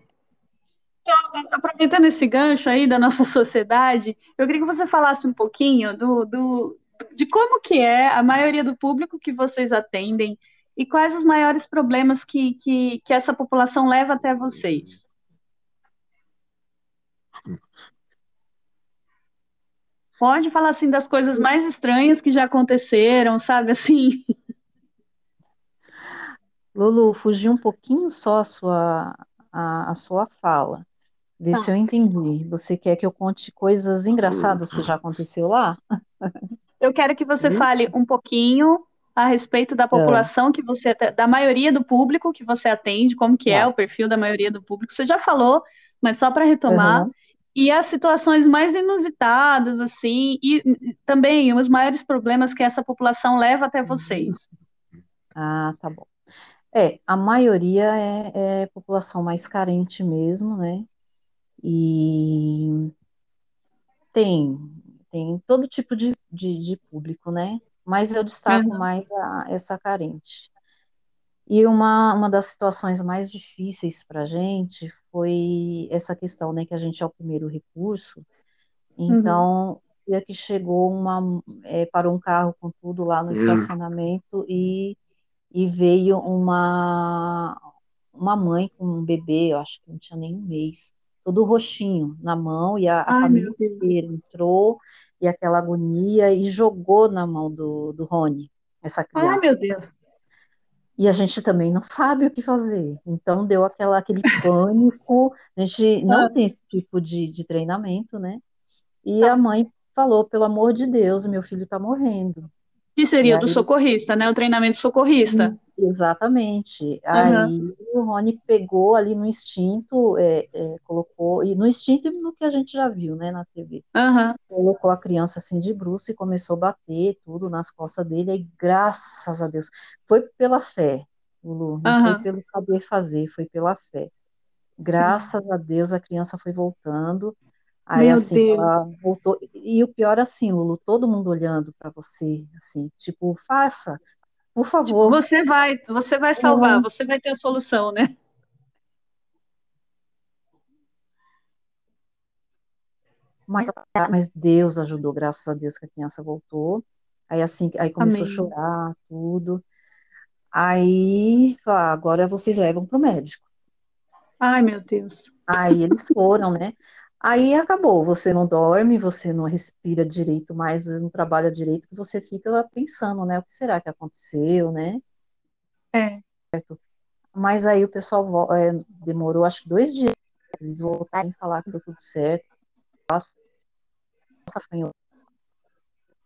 aproveitando esse gancho aí da nossa sociedade, eu queria que você falasse um pouquinho do, do, de como que é a maioria do público que vocês atendem e quais os maiores problemas que, que, que essa população leva até vocês. Pode falar assim das coisas mais estranhas que já aconteceram, sabe assim? Lulu, fugiu um pouquinho só a sua, a, a sua fala. Vê se Tá. eu entendi. Você quer que eu conte coisas engraçadas que já aconteceu lá? Eu quero que você fale Isso? um pouquinho a respeito da Ah, população que você, da maioria do público que você atende, como que é tá. o perfil da maioria do público. Você já falou, mas só para retomar. Aham. E as situações mais inusitadas, assim, e também os maiores problemas que essa população leva até vocês. Ah, tá bom. É, a maioria é, é população mais carente mesmo, né? E tem, tem todo tipo de, de, de público, né? Mas eu destaco Aham, mais a, essa carente. E uma, uma das situações mais difíceis para a gente foi essa questão, né, que a gente é o primeiro recurso, uhum. então, dia que chegou uma, é, parou um carro com tudo lá no estacionamento e, e veio uma, uma mãe com um bebê, eu acho que não tinha nem um mês, todo roxinho na mão, e a, a Ai, família inteira entrou, e aquela agonia, e jogou na mão do, do Rony, essa Ai, meu criança. Deus. E a gente também não sabe o que fazer. Então deu aquela, aquele pânico. A gente não Ah, tem esse tipo de, de treinamento, né? E a tá. mãe falou, pelo amor de Deus, meu filho está morrendo. Que E seria o do aí, socorrista, né? O treinamento socorrista. exatamente. Aham, Aí o Rony pegou ali no instinto, é, é, colocou, e no instinto e no que a gente já viu, né, na TV. aham, Colocou a criança assim de bruço e começou a bater tudo nas costas dele. Aí, graças a Deus, foi pela fé, Lulu, não foi aham. pelo saber fazer, foi pela fé. Sim. Graças a Deus a criança foi voltando. Aí Meu assim ela voltou, e o pior assim, Lulu, todo mundo olhando para você, assim, tipo, faça, por Tipo, favor. você vai, você vai salvar, você vai ter a solução, né? Mas, mas Deus ajudou, graças a Deus que a criança voltou. Aí assim, aí começou a Amém. chorar, tudo. Aí, ah, agora vocês levam para o médico. Ai, meu Deus. Aí eles foram, né? Aí acabou, você não dorme, você não respira direito mais, não trabalha direito, você fica pensando, né? O que será que aconteceu, né? É. Mas aí o pessoal é, demorou acho que dois dias, eles voltaram a falar que deu tudo certo, nossa,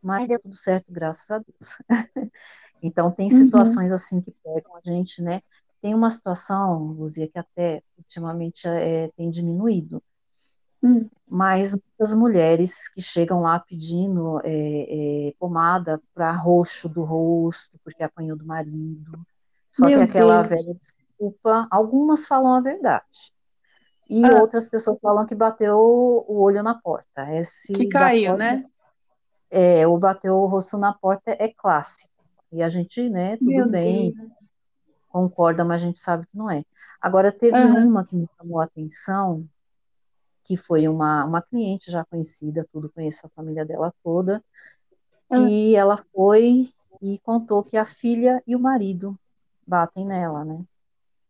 mas deu tudo certo, graças a Deus. Então tem Uhum. situações assim que pegam a gente, né? Tem uma situação, Luzia, que até ultimamente é, tem diminuído, Hum. mas muitas mulheres que chegam lá pedindo é, é, pomada para roxo do rosto, porque apanhou do marido. Só que Meu aquela Deus. velha desculpa, algumas falam a verdade. E Ah, outras pessoas falam que bateu o olho na porta. que Esse da caiu, porta, né? é, o bateu o rosto na porta é clássico. E a gente, né, tudo Meu bem, Deus. concorda, mas a gente sabe que não é. Agora, teve Aham, uma que me chamou a atenção, que foi uma, uma cliente já conhecida, tudo conheço a família dela toda, ah. que ela foi e contou que a filha e o marido batem nela, né?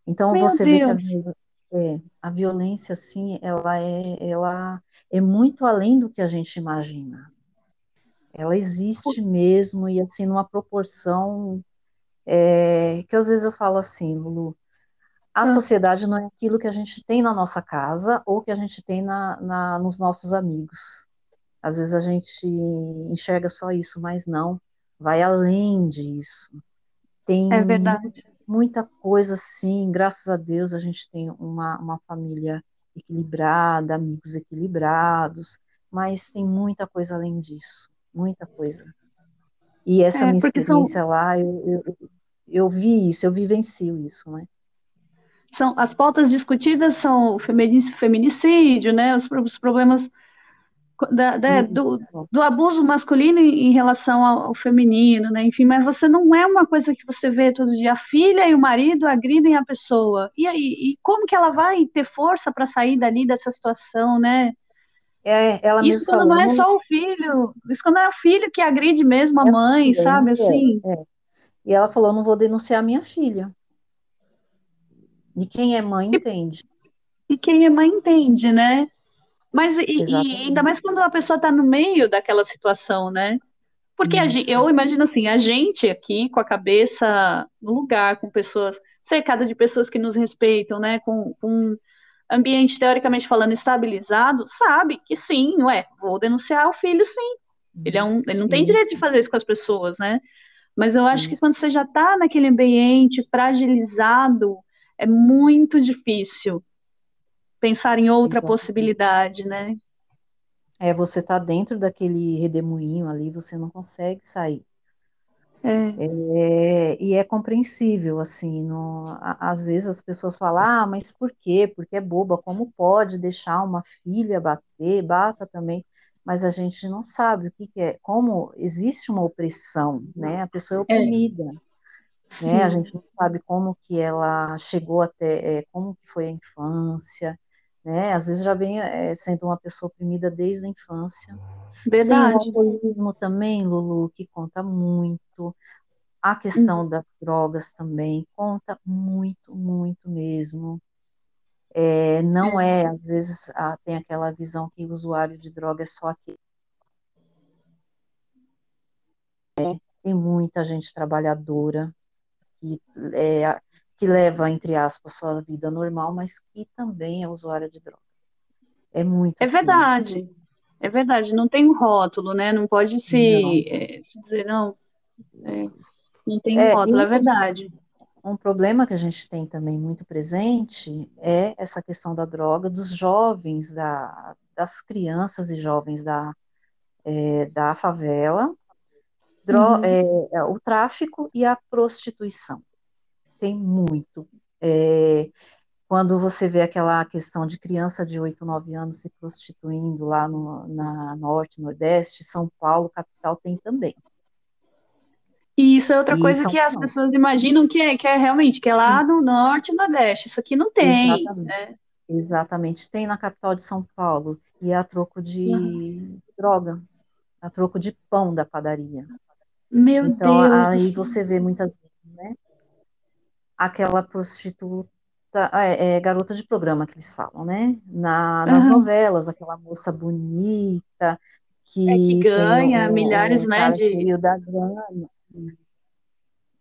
Então Meu você vê que a, Deus. é, a violência, assim, ela é, ela é muito além do que a gente imagina. Ela existe mesmo e assim numa proporção é, que às vezes eu falo assim, Lulu, a ah. sociedade não é aquilo que a gente tem na nossa casa ou que a gente tem na, na, nos nossos amigos. Às vezes a gente enxerga só isso, mas não, vai além disso. Tem é verdade. muita coisa, sim, graças a Deus a gente tem uma, uma família equilibrada, amigos equilibrados, mas tem muita coisa além disso, muita coisa. E essa é, minha experiência são... lá, eu, eu, eu vi isso, eu vivencio isso, né? São, as pautas discutidas são o feminicídio, né, os, os problemas da, da, do, do, abuso masculino em, relação ao, ao, feminino, né? Enfim, mas você não é uma coisa que você vê todo dia. A filha e o marido agridem a pessoa. E aí, e como que ela vai ter força para sair dali dessa situação, né? É, ela isso quando falou, não é só o filho, isso quando é o filho que agride mesmo a é mãe, sabe? É, assim. É. E ela falou: não vou denunciar minha filha. De quem é mãe entende. E quem é mãe entende, né? Mas e, e ainda mais quando a pessoa está no meio daquela situação, né? Porque gente, eu imagino assim, a gente aqui com a cabeça no lugar, com pessoas cercada de pessoas que nos respeitam, né? Com, com um ambiente teoricamente falando estabilizado, sabe que sim, ué, vou denunciar o filho, sim. Ele, é um, ele não tem isso. direito de fazer isso com as pessoas, né? Mas eu acho isso. que quando você já está naquele ambiente fragilizado, é muito difícil pensar em outra Exatamente. possibilidade, né? É, você tá dentro daquele redemoinho ali, você não consegue sair. É. É, e é compreensível, assim, no, às vezes as pessoas falam, ah, mas por quê? Porque é boba, como pode deixar uma filha bater, bata também, mas a gente não sabe o que, que é, como existe uma opressão, né, a pessoa é, é. oprimida, é. Né, a gente não sabe como que ela chegou até, é, como que foi a infância, né? Às vezes já vem é, sendo uma pessoa oprimida desde a infância. Verdade. Tem o alcoolismo também, Lulu, que conta muito. A questão uhum. das drogas também conta muito, muito mesmo. É, não é, é às vezes, ah, tem aquela visão que o usuário de droga é só aquele. É, tem muita gente trabalhadora que é, que leva, entre aspas, sua vida normal, mas que também é usuária de droga. É muito. É assim. verdade. É verdade. Não tem um rótulo, né? Não pode se, é, se dizer, não. É, não tem um é, rótulo, é verdade. Um problema que a gente tem também muito presente é essa questão da droga, dos jovens, da, das crianças e jovens da, é, da favela, dro, uhum. É, é, o tráfico e a prostituição tem muito. É, quando você vê aquela questão de criança de 8, 9 anos se prostituindo lá no, na Norte, Nordeste, São Paulo, capital, tem também. E isso é outra e coisa que as pessoas imaginam que é, que é realmente, que é lá no Norte e Nordeste. Isso aqui não tem. Exatamente. Né? Exatamente. Tem na capital de São Paulo. E é a troco de uhum. droga. A troco de pão da padaria. Meu então, Deus. aí você vê muitas vezes, né? aquela prostituta, é, é, garota de programa que eles falam, né? Na, nas uhum. novelas, aquela moça bonita que, é que ganha o, milhares, o, né? De da grana.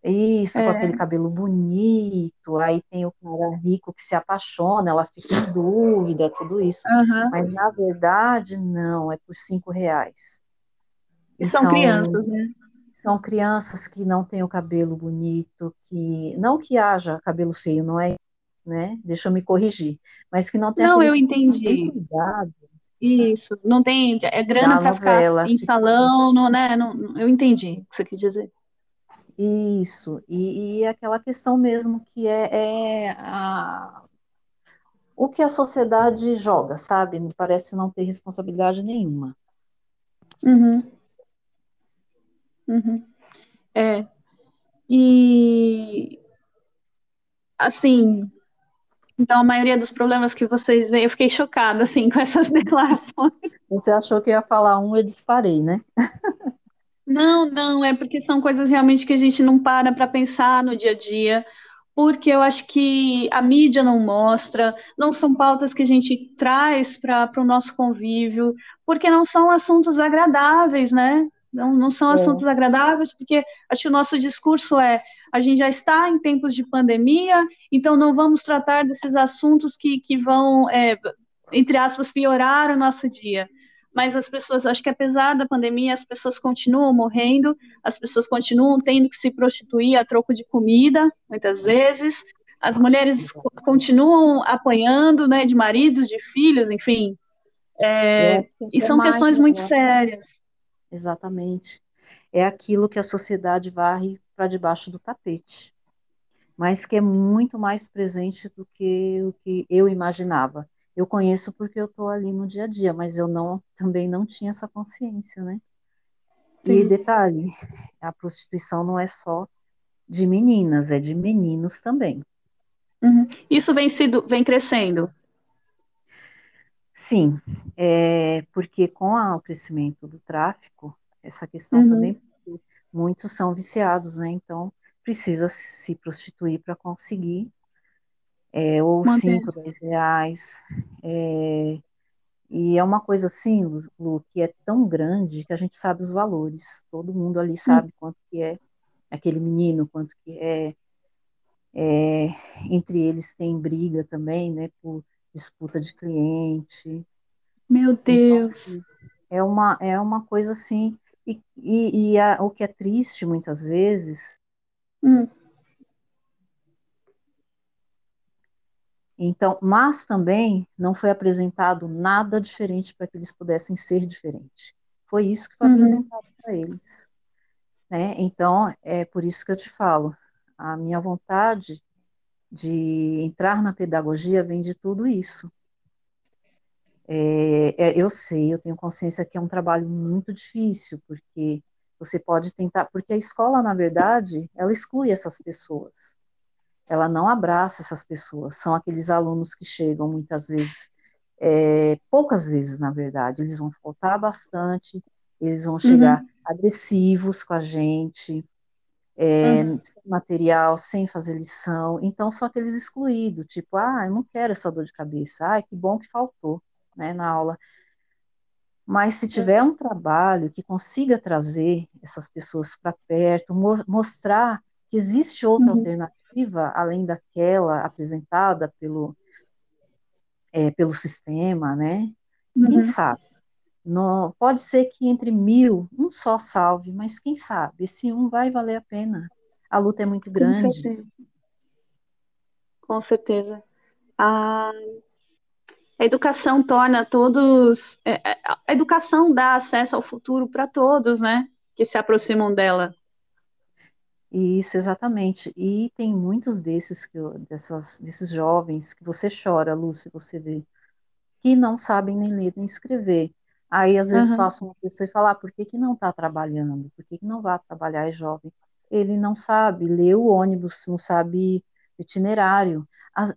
Isso, é. com aquele cabelo bonito, aí tem o cara rico que se apaixona, ela fica em dúvida, tudo isso. Uhum. Mas na verdade, não, é por cinco reais. E, e são, são crianças, né? São crianças que não têm o cabelo bonito, que não que haja cabelo feio, não é, né? Deixa eu me corrigir, mas que não tem Não, eu entendi. Cuidado. Isso, não tem é grana para ficar em salão, não, né? Não, eu entendi o que você quis dizer. Isso, e, e aquela questão mesmo que é, é a, o que a sociedade joga, sabe? Parece não ter responsabilidade nenhuma. Uhum. Uhum. É. E assim, então a maioria dos problemas que vocês veem, eu fiquei chocada assim com essas declarações. Você achou que ia falar um, eu disparei, né? Não, não, é porque são coisas realmente que a gente não para para pensar no dia a dia, porque eu acho que a mídia não mostra, não são pautas que a gente traz para o nosso convívio, porque não são assuntos agradáveis, né? Não, não são É. assuntos agradáveis, porque acho que o nosso discurso é a gente já está em tempos de pandemia, então não vamos tratar desses assuntos que, que vão, é, entre aspas, piorar o nosso dia. Mas as pessoas, acho que apesar da pandemia, as pessoas continuam morrendo, as pessoas continuam tendo que se prostituir a troco de comida, muitas vezes, as mulheres co- continuam apanhando, né, de maridos, de filhos, enfim. É, que e são questões né? muito sérias. Exatamente. É aquilo que a sociedade varre para debaixo do tapete, mas que é muito mais presente do que o que eu imaginava. Eu conheço porque eu estou ali no dia a dia, mas eu não também não tinha essa consciência, né? E Sim. detalhe, a prostituição não é só de meninas, é de meninos também. Uhum. Isso vem sido, vem crescendo. Sim, é, porque com o crescimento do tráfico, essa questão Uhum. também, muitos são viciados, né? Então precisa se prostituir para conseguir, é, ou Manter. 5, 10 reais. é, e é uma coisa assim, Lu, que é tão grande que a gente sabe os valores. Todo mundo ali sabe quanto que é aquele menino, quanto que é. é, entre eles tem briga também, né? Por disputa de cliente. Meu Então, Deus. assim, é uma, é uma coisa assim, e, e, e a- o que é triste muitas vezes, Hum. então, mas também não foi apresentado nada diferente para que eles pudessem ser diferentes. Foi isso que foi Uhum. apresentado para eles, né? Então, é por isso que eu te falo, a minha vontade de entrar na pedagogia vem de tudo isso. É, é, eu sei, eu tenho consciência que é um trabalho muito difícil, porque você pode tentar, porque a escola, na verdade, ela exclui essas pessoas, ela não abraça essas pessoas, são aqueles alunos que chegam muitas vezes, é, poucas vezes, na verdade, eles vão faltar bastante, eles vão chegar Uhum. agressivos com a gente, é, Uhum. sem material, sem fazer lição, então são aqueles excluídos, tipo, ah, eu não quero essa dor de cabeça, ah, que bom que faltou, né, na aula. Mas se tiver um trabalho que consiga trazer essas pessoas para perto, mo- mostrar que existe outra Uhum. alternativa além daquela apresentada pelo, é, pelo sistema, né? Quem Uhum. sabe? Não, pode ser que entre mil, um só salve, mas quem sabe? Esse um vai valer a pena. A luta é muito Com grande. certeza. Com certeza. A, a educação torna todos. é, é, A educação dá acesso ao futuro para todos, né? Que se aproximam dela. Isso, exatamente. E tem muitos desses, que eu- dessas, desses jovens que você chora, Lúcia, você vê, que não sabem nem ler nem escrever. Aí, às vezes, Aham. passa uma pessoa e fala, ah, por que que não está trabalhando? Por que que não vai trabalhar, é jovem? Ele não sabe ler o ônibus, não sabe itinerário.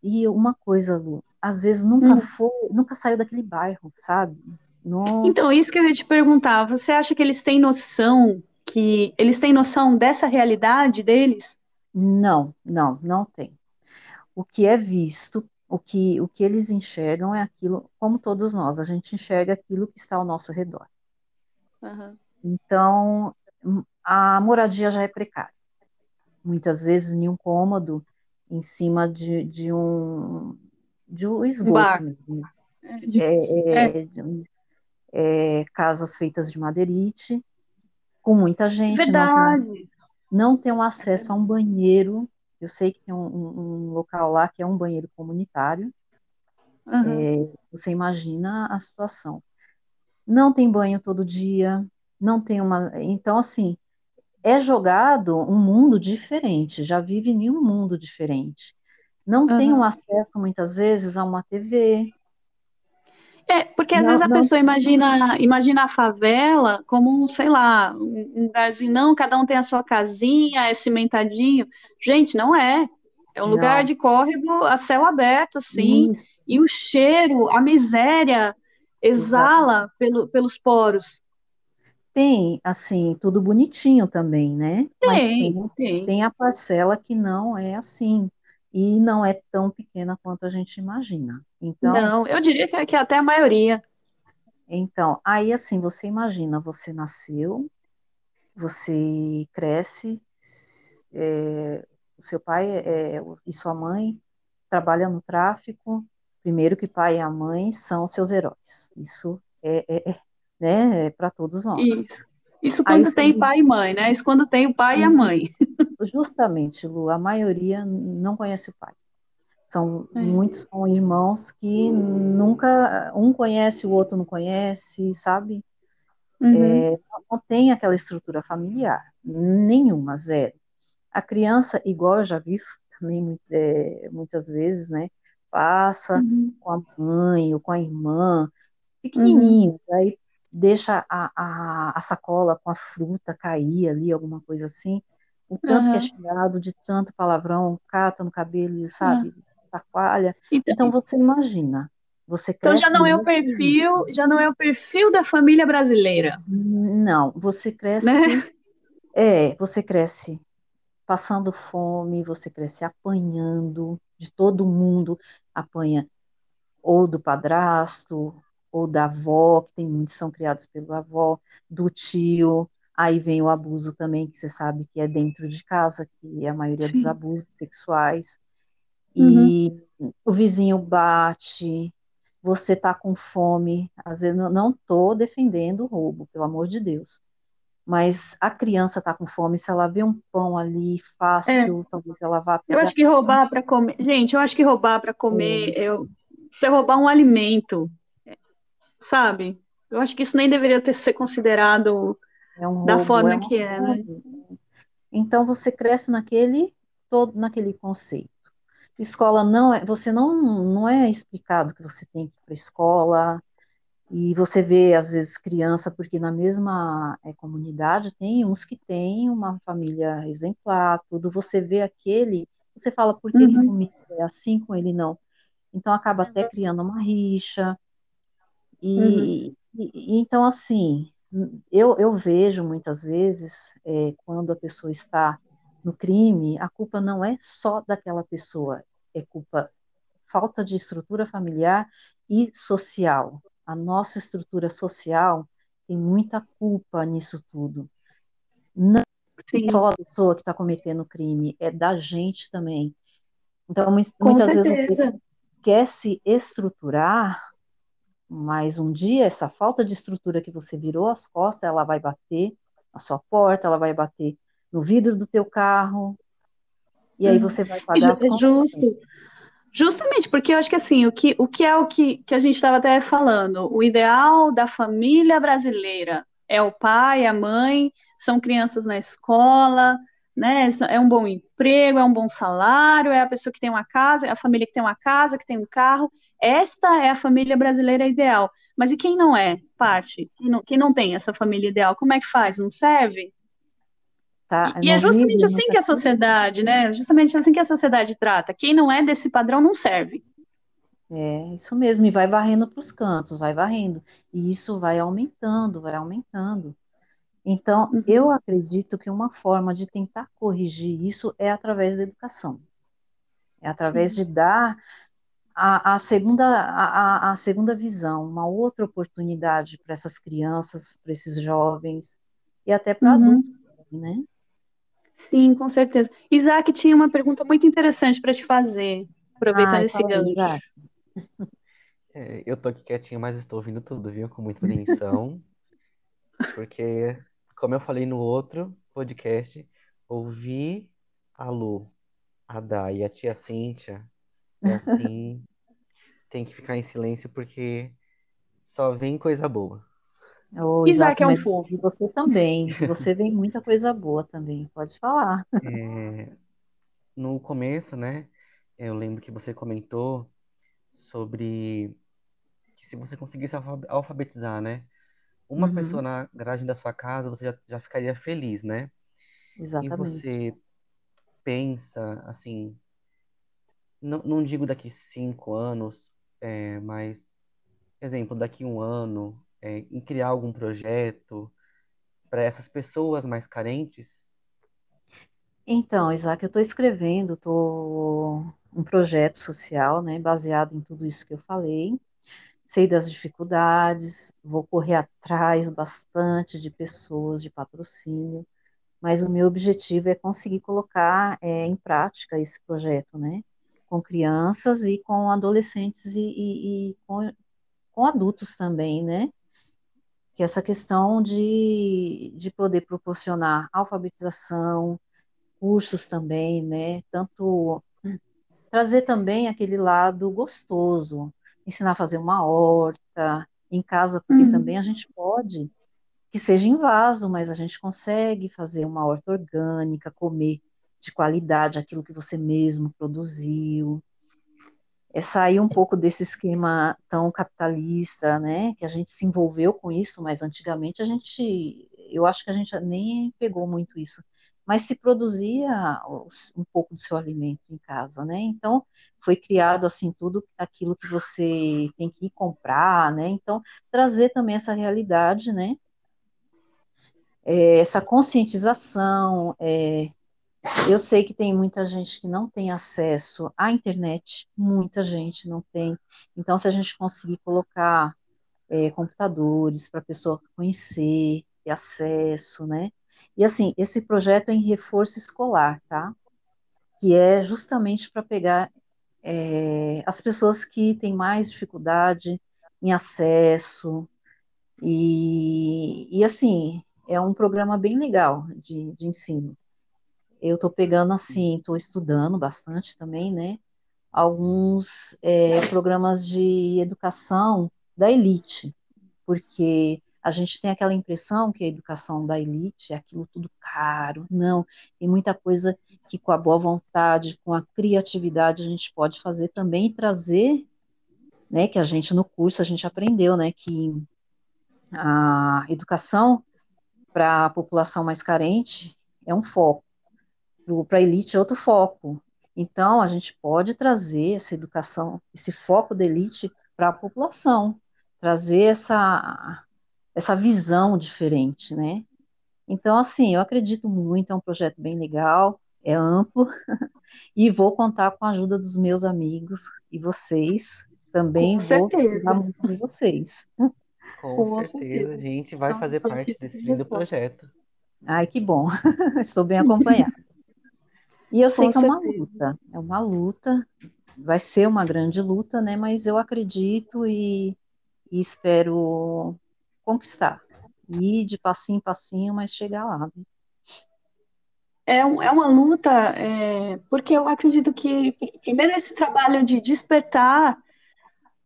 E uma coisa, Lu, às vezes nunca Hum. foi, nunca saiu daquele bairro, sabe? Não, Então, isso que eu ia te perguntar, você acha que eles têm noção que eles têm noção dessa realidade deles? não, não, não tem. O que é visto, o que, o que eles enxergam é aquilo, como todos nós, a gente enxerga aquilo que está ao nosso redor. Aham. Então, a moradia já é precária. Muitas vezes em um cômodo, em cima de, de um, de um esgoto. É, de- É, é, é, é, casas feitas de madeirite, com muita gente, não tem, verdade. não tem um acesso a um banheiro. Eu sei que tem um, um- um local lá que é um banheiro comunitário. Aham. É, você imagina a situação. Não tem banho todo dia, não tem uma. Então, assim, é jogado um mundo diferente, já vive em um mundo diferente. Não tem um acesso, muitas vezes, a uma TV. É, porque às Não, vezes a não, pessoa imagina, imagina a favela como, um, sei lá, um lugarzinho, não, cada um tem a sua casinha, é cimentadinho. Gente, não é. É um lugar não. de córrego a céu aberto, assim, Isso, e o cheiro, a miséria exala pelo, pelos poros. Tem, assim, tudo bonitinho também, né? Mas Tem, tem, tem. tem a parcela que não é assim. E não é tão pequena quanto a gente imagina. Então, Não, eu diria que, que até a maioria. então, aí assim, você imagina, você nasceu, você cresce, é, o seu pai é, e sua mãe trabalham no tráfico, primeiro que pai e a mãe são seus heróis. Isso é, é, é né, é para todos nós. Isso. Isso quando Aí, tem pai e mãe, né? Isso quando tem o pai e a mãe. Justamente, Lu, a maioria não conhece o pai. São é. muitos são irmãos que nunca um conhece o outro não conhece, sabe? Uhum. É, não tem aquela estrutura familiar, nenhuma, zero. A criança, igual eu já vi também é, muitas vezes, né? Passa uhum. com a mãe ou com a irmã, pequenininhos, uhum. aí deixa a, a, a, sacola com a fruta cair ali, alguma coisa assim. O tanto que é chegado de tanto palavrão, cata no cabelo, sabe? Chacoalha. Então, então você imagina, você então já não é o perfil, já não é o perfil da família brasileira. Não, você cresce, né? é, você cresce passando fome, você cresce apanhando de todo mundo, apanha ou do padrasto, ou da avó, que tem muitos são criados pelo avó, do tio, aí vem o abuso também, que você sabe que é dentro de casa, que é a maioria Sim. dos abusos sexuais, e uhum. o vizinho bate, você tá com fome, às vezes não estou defendendo o roubo, pelo amor de Deus, mas a criança está com fome, se ela vê um pão ali fácil, é. talvez ela vá pegar. Eu acho que roubar para comer, gente, eu acho que roubar para comer, é. eu... você roubar um alimento, sabe? Eu acho que isso nem deveria ter ser considerado é um da forma é um que é, né? Então você cresce naquele todo naquele conceito. Escola não é, você não não é explicado que você tem que ir para escola, e você vê, às vezes, criança, porque na mesma é, comunidade tem uns que têm uma família exemplar, tudo. Você vê aquele, você fala, por que, uhum. que comigo é assim, com ele não? Então acaba até criando uma rixa. E, uhum. e, e, então, assim, eu, eu vejo muitas vezes, é, quando a pessoa está no crime, a culpa não é só daquela pessoa, é culpa falta de estrutura familiar e social a nossa estrutura social tem muita culpa nisso tudo. Não Sim. só a pessoa que está cometendo o crime, é da gente também. Então, muitas vezes você quer se estruturar, mas um dia essa falta de estrutura que você virou as costas, ela vai bater na sua porta, ela vai bater no vidro do teu carro, e aí você vai pagar as consequências. Justo. Justamente, porque eu acho que assim, o que, o que é o que, que a gente estava até falando, o ideal da família brasileira é o pai, a mãe, são crianças na escola, né? É um bom emprego, é um bom salário, é a pessoa que tem uma casa, é a família que tem uma casa, que tem um carro. Esta é a família brasileira ideal. Mas e quem não é parte? Quem não, quem não tem essa família ideal? Como é que faz? Não serve? Tá, e é justamente assim que a sociedade, né? Justamente assim que a sociedade trata. Quem não é desse padrão não serve. É, isso mesmo, e vai varrendo para os cantos, vai varrendo. E isso vai aumentando, vai aumentando. Então, uhum. eu acredito que uma forma de tentar corrigir isso é através da educação. É através Sim. de dar a, a segunda, a, a, segunda visão, uma outra oportunidade para essas crianças, para esses jovens, e até para uhum. adultos, né? Sim, com certeza. Isaac tinha uma pergunta muito interessante para te fazer, aproveitando ah, esse gancho. É, eu tô aqui quietinho, mas estou ouvindo tudo, viu? Com muita atenção. porque, como eu falei no outro podcast, ouvir a Lu, a Dá e a tia Cíntia é assim, tem que ficar em silêncio porque só vem coisa boa. Oh, Isaac, Isaac é um fofo. E você também. Você vem muita coisa boa também. Pode falar. É, no começo, né? Eu lembro que você comentou sobre que se você conseguisse alfabetizar, né? Uma uhum. pessoa na garagem da sua casa, você já, já ficaria feliz, né? Exatamente. E você pensa, assim, não, não digo daqui cinco anos, é, mas, exemplo, daqui um ano, é, em criar algum projeto para essas pessoas mais carentes? Então, Isaac, eu estou escrevendo, estou um projeto social, né, baseado em tudo isso que eu falei. sei das dificuldades, vou correr atrás bastante de pessoas, de patrocínio, mas o meu objetivo é conseguir colocar é, em prática esse projeto, né? Com crianças e com adolescentes e, e, e com, com adultos também, né? Que essa questão de, de poder proporcionar alfabetização, cursos também, né? Tanto trazer também aquele lado gostoso, ensinar a fazer uma horta em casa, porque uhum. também a gente pode que seja em vaso, mas a gente consegue fazer uma horta orgânica, comer de qualidade aquilo que você mesmo produziu. É sair um pouco desse esquema tão capitalista, né? Que a gente se envolveu com isso, mas antigamente a gente, eu acho que a gente nem pegou muito isso mas se produzia um pouco do seu alimento em casa, né? Então foi criado assim tudo aquilo que você tem que ir comprar, né? Então trazer também essa realidade, né? É, essa conscientização. É, eu sei que tem muita gente que não tem acesso à internet, muita gente não tem. Então, se a gente conseguir colocar é, computadores para a pessoa conhecer, ter acesso, né? E assim, esse projeto é em reforço escolar, tá? Que é justamente para pegar é, as pessoas que têm mais dificuldade em acesso. E, e assim, é um programa bem legal de, de ensino. Eu estou pegando assim, estou estudando bastante também, né? Alguns é, programas de educação da elite, porque a gente tem aquela impressão que a educação da elite é aquilo tudo caro. Não, tem muita coisa que com a boa vontade, com a criatividade, a gente pode fazer também e trazer, né, que a gente no curso a gente aprendeu, né, que a educação para a população mais carente é um foco, para a elite é outro foco. Então, a gente pode trazer essa educação, esse foco da elite para a população, trazer essa essa visão diferente, né? Então, assim, eu acredito muito, é um projeto bem legal, é amplo, e vou contar com a ajuda dos meus amigos e vocês. Também com vou precisar muito de vocês. Com, com certeza, certeza, a gente vai Estamos fazer parte desse lindo projeto. Ai, que bom, estou bem acompanhada. E eu sei que é uma luta, é uma luta, vai ser uma grande luta, né? Mas eu acredito e, e espero conquistar. Ir de passinho em passinho, mas chegar lá. Né? É, um, é uma luta, é, porque eu acredito que, primeiro, esse trabalho de despertar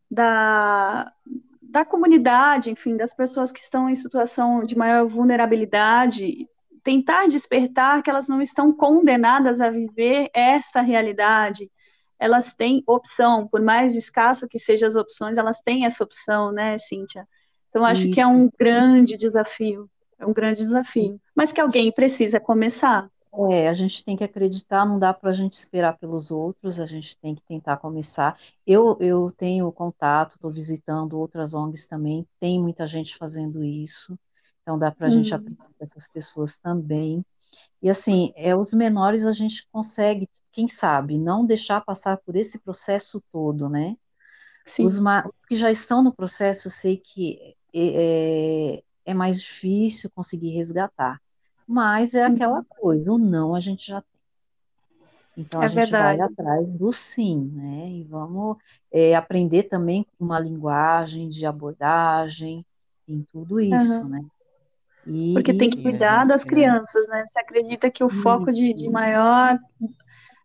da, da comunidade, enfim, das pessoas que estão em situação de maior vulnerabilidade, tentar despertar que elas não estão condenadas a viver esta realidade. Elas têm opção, por mais escassa que sejam as opções, elas têm essa opção, né, Cíntia? Então, acho Isso. que é um grande desafio. É um grande desafio. Mas que alguém precisa começar. É, a gente tem que acreditar, não dá para a gente esperar pelos outros, a gente tem que tentar começar. Eu, eu tenho contato, estou visitando outras ONGs também, tem muita gente fazendo isso, então dá para a hum. gente aprender com essas pessoas também. E assim, é, os menores a gente consegue, quem sabe, não deixar passar por esse processo todo, né? Os, os, que já estão no processo, eu sei que é, é mais difícil conseguir resgatar. Mas é aquela uhum. coisa, o não a gente já tem. Então a é gente verdade. vai atrás do sim, né? E vamos é, aprender também uma linguagem de abordagem, em tudo isso, uhum. né? E, Porque tem que cuidar das crianças, né? Você acredita que o isso. foco de, de maior.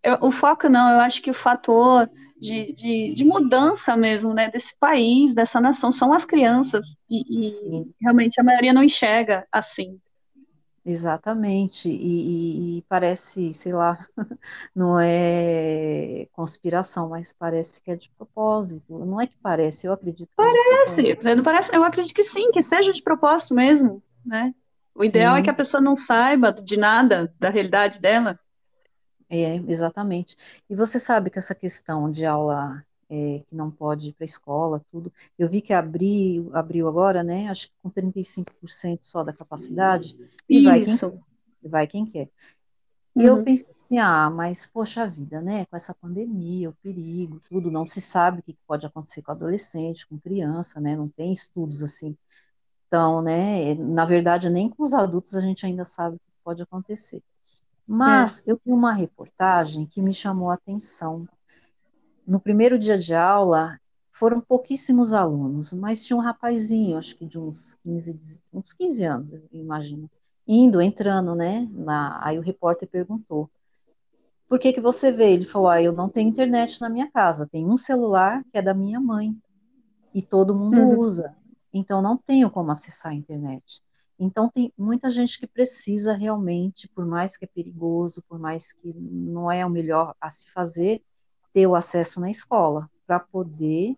Eu, o foco não, eu acho que o fator de, de, de, mudança mesmo, né, desse país, dessa nação, são as crianças, e, e realmente a maioria não enxerga assim. Exatamente, e, e, parece, sei lá, não é conspiração, mas parece que é de propósito. Não é que parece, eu acredito. Que parece, é não parece, eu acredito que sim, que seja de propósito mesmo, né? O sim. ideal é que a pessoa não saiba de nada da realidade dela. É, exatamente. E você sabe que essa questão de aula é, que não pode ir para a escola, tudo, eu vi que abriu, abriu agora, né? Acho que com 35% só da capacidade, e vai quem, vai quem quer. E eu pensei assim, ah, mas poxa vida, né? Com essa pandemia, o perigo, tudo, não se sabe o que pode acontecer com adolescente, com criança, né? Não tem estudos assim. Então, né? Na verdade, nem com os adultos a gente ainda sabe o que pode acontecer. Mas é. eu vi uma reportagem que me chamou a atenção. No primeiro dia de aula, foram pouquíssimos alunos, mas tinha um rapazinho, acho que de uns 15, uns 15 anos, eu imagino indo, entrando, né? Na, aí o repórter perguntou: por que que você vê? Ele falou: ah, eu não tenho internet na minha casa, tem um celular que é da minha mãe e todo mundo uhum. usa, então não tenho como acessar a internet. Então tem muita gente que precisa realmente, por mais que é perigoso, por mais que não é o melhor a se fazer, ter o acesso na escola para poder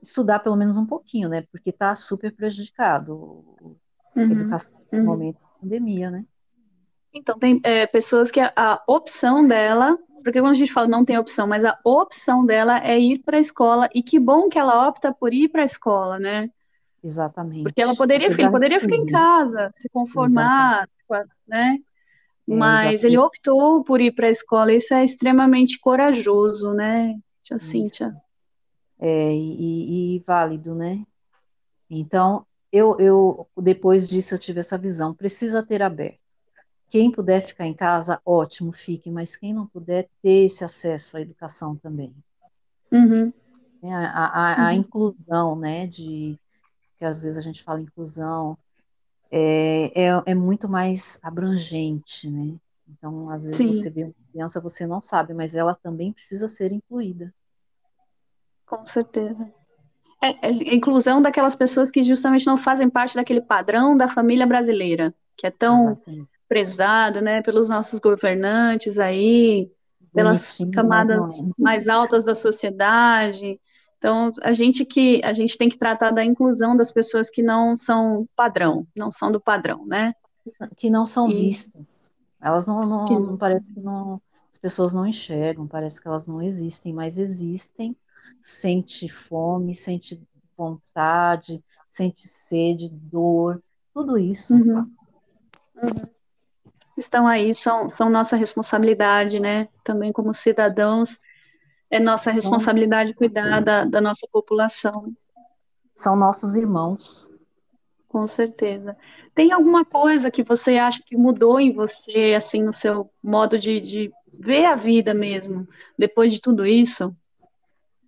estudar pelo menos um pouquinho, né? Porque está super prejudicado a uhum. educação nesse uhum. momento pandemia, né? Então, tem é, pessoas que a, a, opção dela, porque quando a gente fala não tem opção, mas a opção dela é ir para a escola, e que bom que ela opta por ir para a escola, né? Exatamente. Porque ela poderia, ele poderia ficar em casa, se conformar, Exatamente. né? É, mas é, ele optou por ir para a escola, isso é extremamente corajoso, né, tia isso. Cíntia? É, e, e válido, né? Então, eu, eu depois disso eu tive essa visão, precisa ter aberto. Quem puder ficar em casa, ótimo, fique, mas quem não puder, ter esse acesso à educação também. Uhum. É, a, a, a uhum. inclusão, né, de, que às vezes a gente fala inclusão, é, é, é muito mais abrangente, né, então às vezes Sim. você vê uma criança, você não sabe, mas ela também precisa ser incluída. Com certeza. É, é, a inclusão daquelas pessoas que justamente não fazem parte daquele padrão da família brasileira, que é tão Exatamente. prezado, né, pelos nossos governantes aí, pelas Bonitinho, camadas mais altas da sociedade. Então, a gente que a gente tem que tratar da inclusão das pessoas que não são padrão, não são do padrão, né? Que não são e... vistas. Elas não, não, não parece que não, as pessoas não enxergam, parece que elas não existem, mas existem sente fome, sente vontade, sente sede, dor, tudo isso. Uhum. Uhum. Estão aí, são, são nossa responsabilidade, né? Também como cidadãos, é nossa responsabilidade cuidar da, da nossa população. São nossos irmãos. Com certeza. Tem alguma coisa que você acha que mudou em você, assim, no seu modo de, de ver a vida mesmo, depois de tudo isso?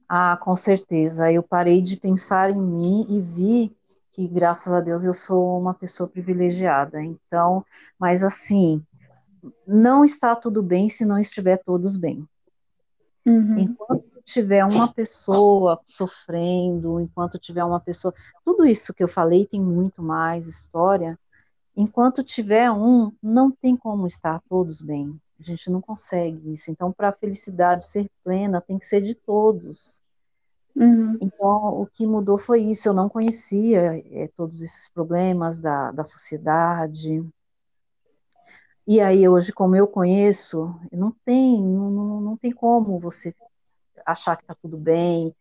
Ah, com certeza. Eu parei de pensar em mim e vi que, graças a Deus, eu sou uma pessoa privilegiada. Então, mas assim, não está tudo bem se não estiver todos bem. Uhum. Enquanto tiver uma pessoa sofrendo, enquanto tiver uma pessoa, tudo isso que eu falei tem muito mais história. Enquanto tiver um, não tem como estar todos bem. A gente não consegue isso. Então, para a felicidade ser plena, tem que ser de todos. Uhum. Então, o que mudou foi isso. Eu não conhecia é, todos esses problemas da, da sociedade. E aí, hoje, como eu conheço, não tem, não, não tem como você achar que está tudo bem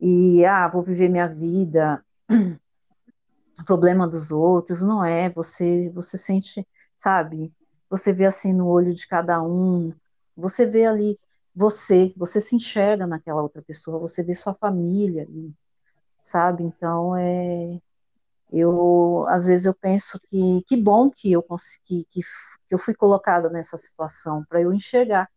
e, ah, vou viver minha vida, problema dos outros, não é, você, você sente, sabe, você vê assim no olho de cada um, você vê ali você, você se enxerga naquela outra pessoa, você vê sua família ali, sabe? Então, é, eu, às vezes eu penso que, que bom que eu consegui, que, que eu fui colocada nessa situação, para eu enxergar,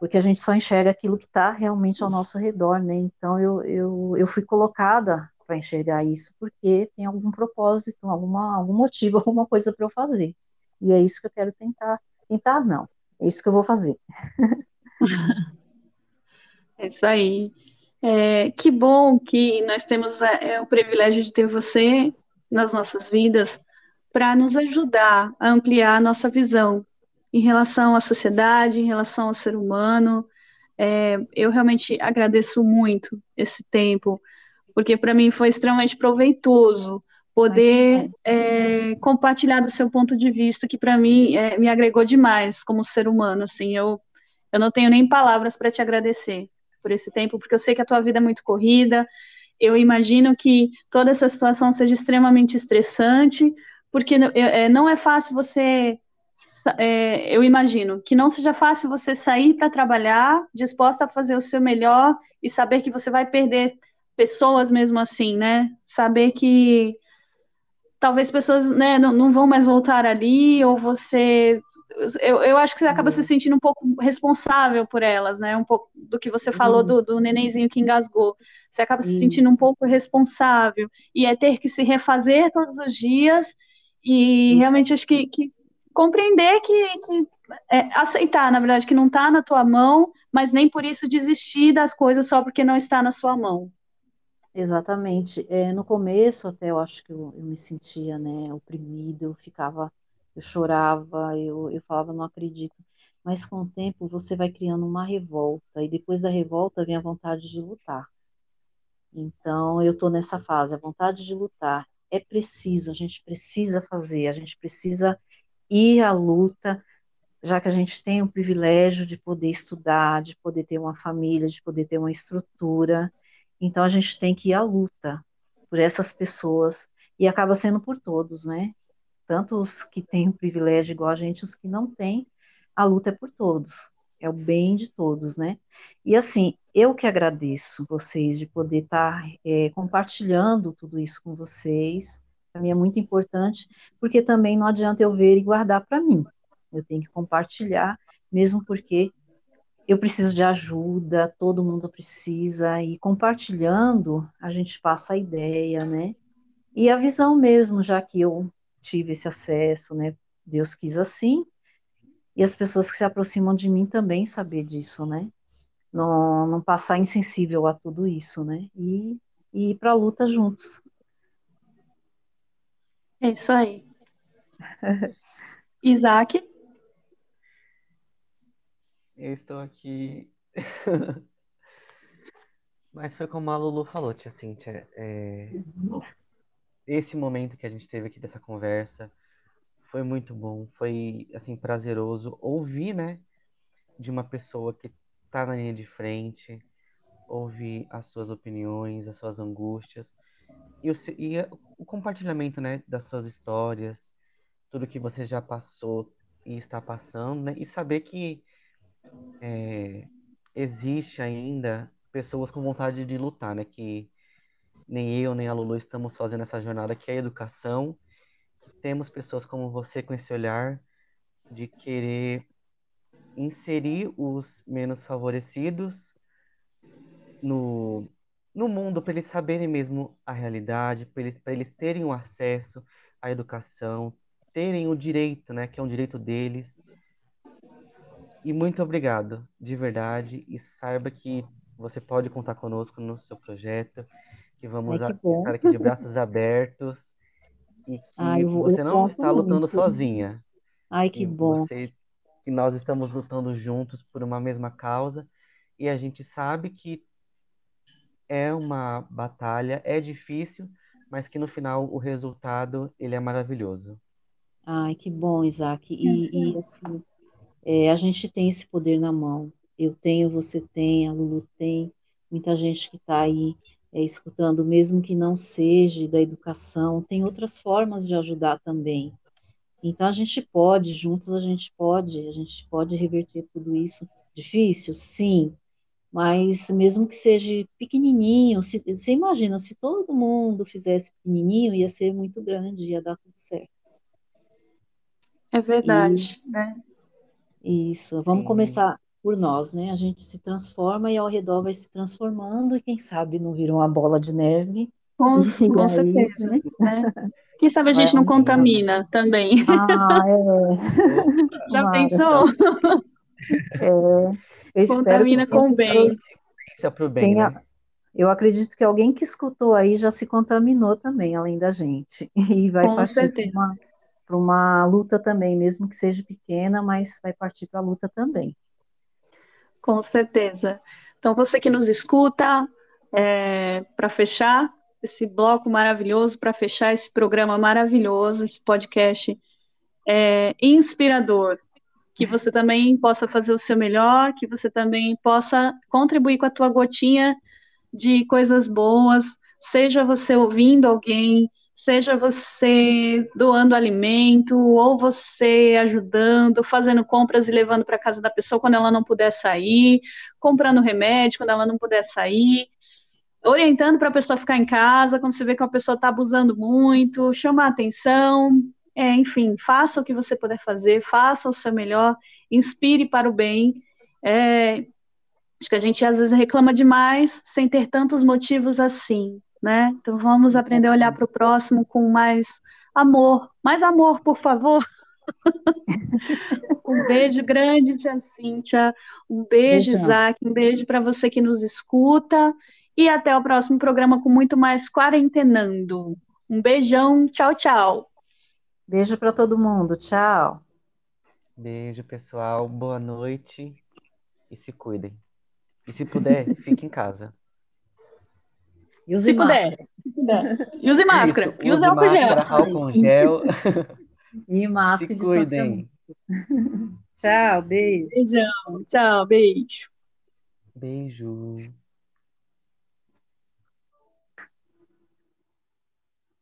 porque a gente só enxerga aquilo que está realmente ao nosso redor, né? Então, eu, eu, eu fui colocada para enxergar isso, porque tem algum propósito, alguma, algum motivo, alguma coisa para eu fazer. E é isso que eu quero tentar. Tentar, não. É isso que eu vou fazer. É isso aí. É, que bom que nós temos é, é, o privilégio de ter você nas nossas vidas para nos ajudar a ampliar a nossa visão em relação à sociedade, em relação ao ser humano. É, eu realmente agradeço muito esse tempo, porque para mim foi extremamente proveitoso poder é, compartilhar do seu ponto de vista, que para mim é, me agregou demais como ser humano. Assim, eu, eu não tenho nem palavras para te agradecer por esse tempo, porque eu sei que a tua vida é muito corrida. Eu imagino que toda essa situação seja extremamente estressante, porque é, não é fácil você é, eu imagino que não seja fácil você sair para trabalhar, disposta a fazer o seu melhor e saber que você vai perder pessoas mesmo assim, né? Saber que talvez pessoas né, não, não vão mais voltar ali, ou você. Eu, eu acho que você acaba se sentindo um pouco responsável por elas, né? Um pouco do que você falou do, do nenenzinho que engasgou. Você acaba se sentindo um pouco responsável. E é ter que se refazer todos os dias. E realmente acho que, que compreender que, que é, aceitar, na verdade, que não está na tua mão, mas nem por isso desistir das coisas só porque não está na sua mão. Exatamente. É, no começo, até eu acho que eu, eu me sentia, né, oprimida, eu ficava, eu chorava, eu, eu falava, não acredito. Mas com o tempo você vai criando uma revolta, e depois da revolta vem a vontade de lutar. Então, eu estou nessa fase, a vontade de lutar. É preciso, a gente precisa fazer, a gente precisa ir à luta, já que a gente tem o privilégio de poder estudar, de poder ter uma família, de poder ter uma estrutura. Então a gente tem que ir à luta por essas pessoas e acaba sendo por todos, né? Tanto os que têm o privilégio igual a gente, os que não têm, a luta é por todos. É o bem de todos, né? E assim, eu que agradeço vocês de poder estar é, compartilhando tudo isso com vocês. Para mim é muito importante, porque também não adianta eu ver e guardar para mim. Eu tenho que compartilhar, mesmo porque eu preciso de ajuda, todo mundo precisa, e compartilhando, a gente passa a ideia, né? E a visão mesmo, já que eu tive esse acesso, né? Deus quis assim, e as pessoas que se aproximam de mim também saber disso, né? Não, não passar insensível a tudo isso, né? E, e ir para a luta juntos. É isso aí. Isaac? Eu estou aqui. Mas foi como a Lulu falou, tia Cíntia. É... Esse momento que a gente teve aqui dessa conversa foi muito bom, foi assim prazeroso ouvir, né, de uma pessoa que está na linha de frente, ouvir as suas opiniões, as suas angústias e o, e o compartilhamento, né, das suas histórias, tudo que você já passou e está passando, né, e saber que é, existe ainda pessoas com vontade de lutar, né? Que nem eu nem a Lulu estamos fazendo essa jornada que é a educação. Que temos pessoas como você com esse olhar de querer inserir os menos favorecidos no, no mundo para eles saberem mesmo a realidade, para eles, eles terem o acesso à educação, terem o direito, né, que é um direito deles, e muito obrigado, de verdade. E saiba que você pode contar conosco no seu projeto, que vamos Ai, que estar aqui de braços abertos e que Ai, você não está lutando muito. sozinha. Ai, que bom. Você, que nós estamos lutando juntos por uma mesma causa e a gente sabe que é uma batalha, é difícil, mas que no final o resultado ele é maravilhoso. Ai, que bom, Isaac. E, e assim, é, a gente tem esse poder na mão. Eu tenho, você tem, a Lulu tem, muita gente que está aí é, escutando, mesmo que não seja da educação, tem outras formas de ajudar também. Então a gente pode, juntos a gente pode, a gente pode reverter tudo isso. Difícil, sim, mas mesmo que seja pequenininho, se, você imagina, se todo mundo fizesse pequenininho, ia ser muito grande, ia dar tudo certo. É verdade, e, né? Isso, vamos Sim. começar por nós, né? A gente se transforma e ao redor vai se transformando, e quem sabe não vira uma bola de neve. Com, com aí, certeza, né? né? Quem sabe a gente não contamina também. Ah, é. Já pensou? É, eu contamina com bem. Para o bem, tenha, né? Eu acredito que alguém que escutou aí já se contaminou também, além da gente. E vai com partir certeza. uma para uma luta também, mesmo que seja pequena, mas vai partir para a luta também. Com certeza. Então, você que nos escuta, é, para fechar esse bloco maravilhoso, para fechar esse programa maravilhoso, esse podcast é, inspirador, que você também possa fazer o seu melhor, que você também possa contribuir com a tua gotinha de coisas boas, seja você ouvindo alguém, seja você doando alimento, ou você ajudando, fazendo compras e levando para casa da pessoa quando ela não puder sair, comprando remédio quando ela não puder sair, orientando para a pessoa ficar em casa quando você vê que a pessoa está abusando muito, chamar atenção, é, enfim, faça o que você puder fazer, faça o seu melhor, inspire para o bem. É, acho que a gente às vezes reclama demais sem ter tantos motivos assim né? Então vamos aprender a olhar para o próximo com mais amor. Mais amor, por favor. um beijo grande, tia Cíntia. Um beijo, Beijão. Isaac. Um beijo para você que nos escuta. E até o próximo programa com muito mais Quarentenando. Um beijão. Tchau, tchau. Beijo para todo mundo. Tchau. Beijo, pessoal. Boa noite. E se cuidem. E se puder, fique em casa. E use se máscara. Puder. E use máscara. Isso, e use, álcool gel. Álcool gel. E máscara de cuidem. Tchau, beijo. Beijão. Tchau, beijo. Beijo.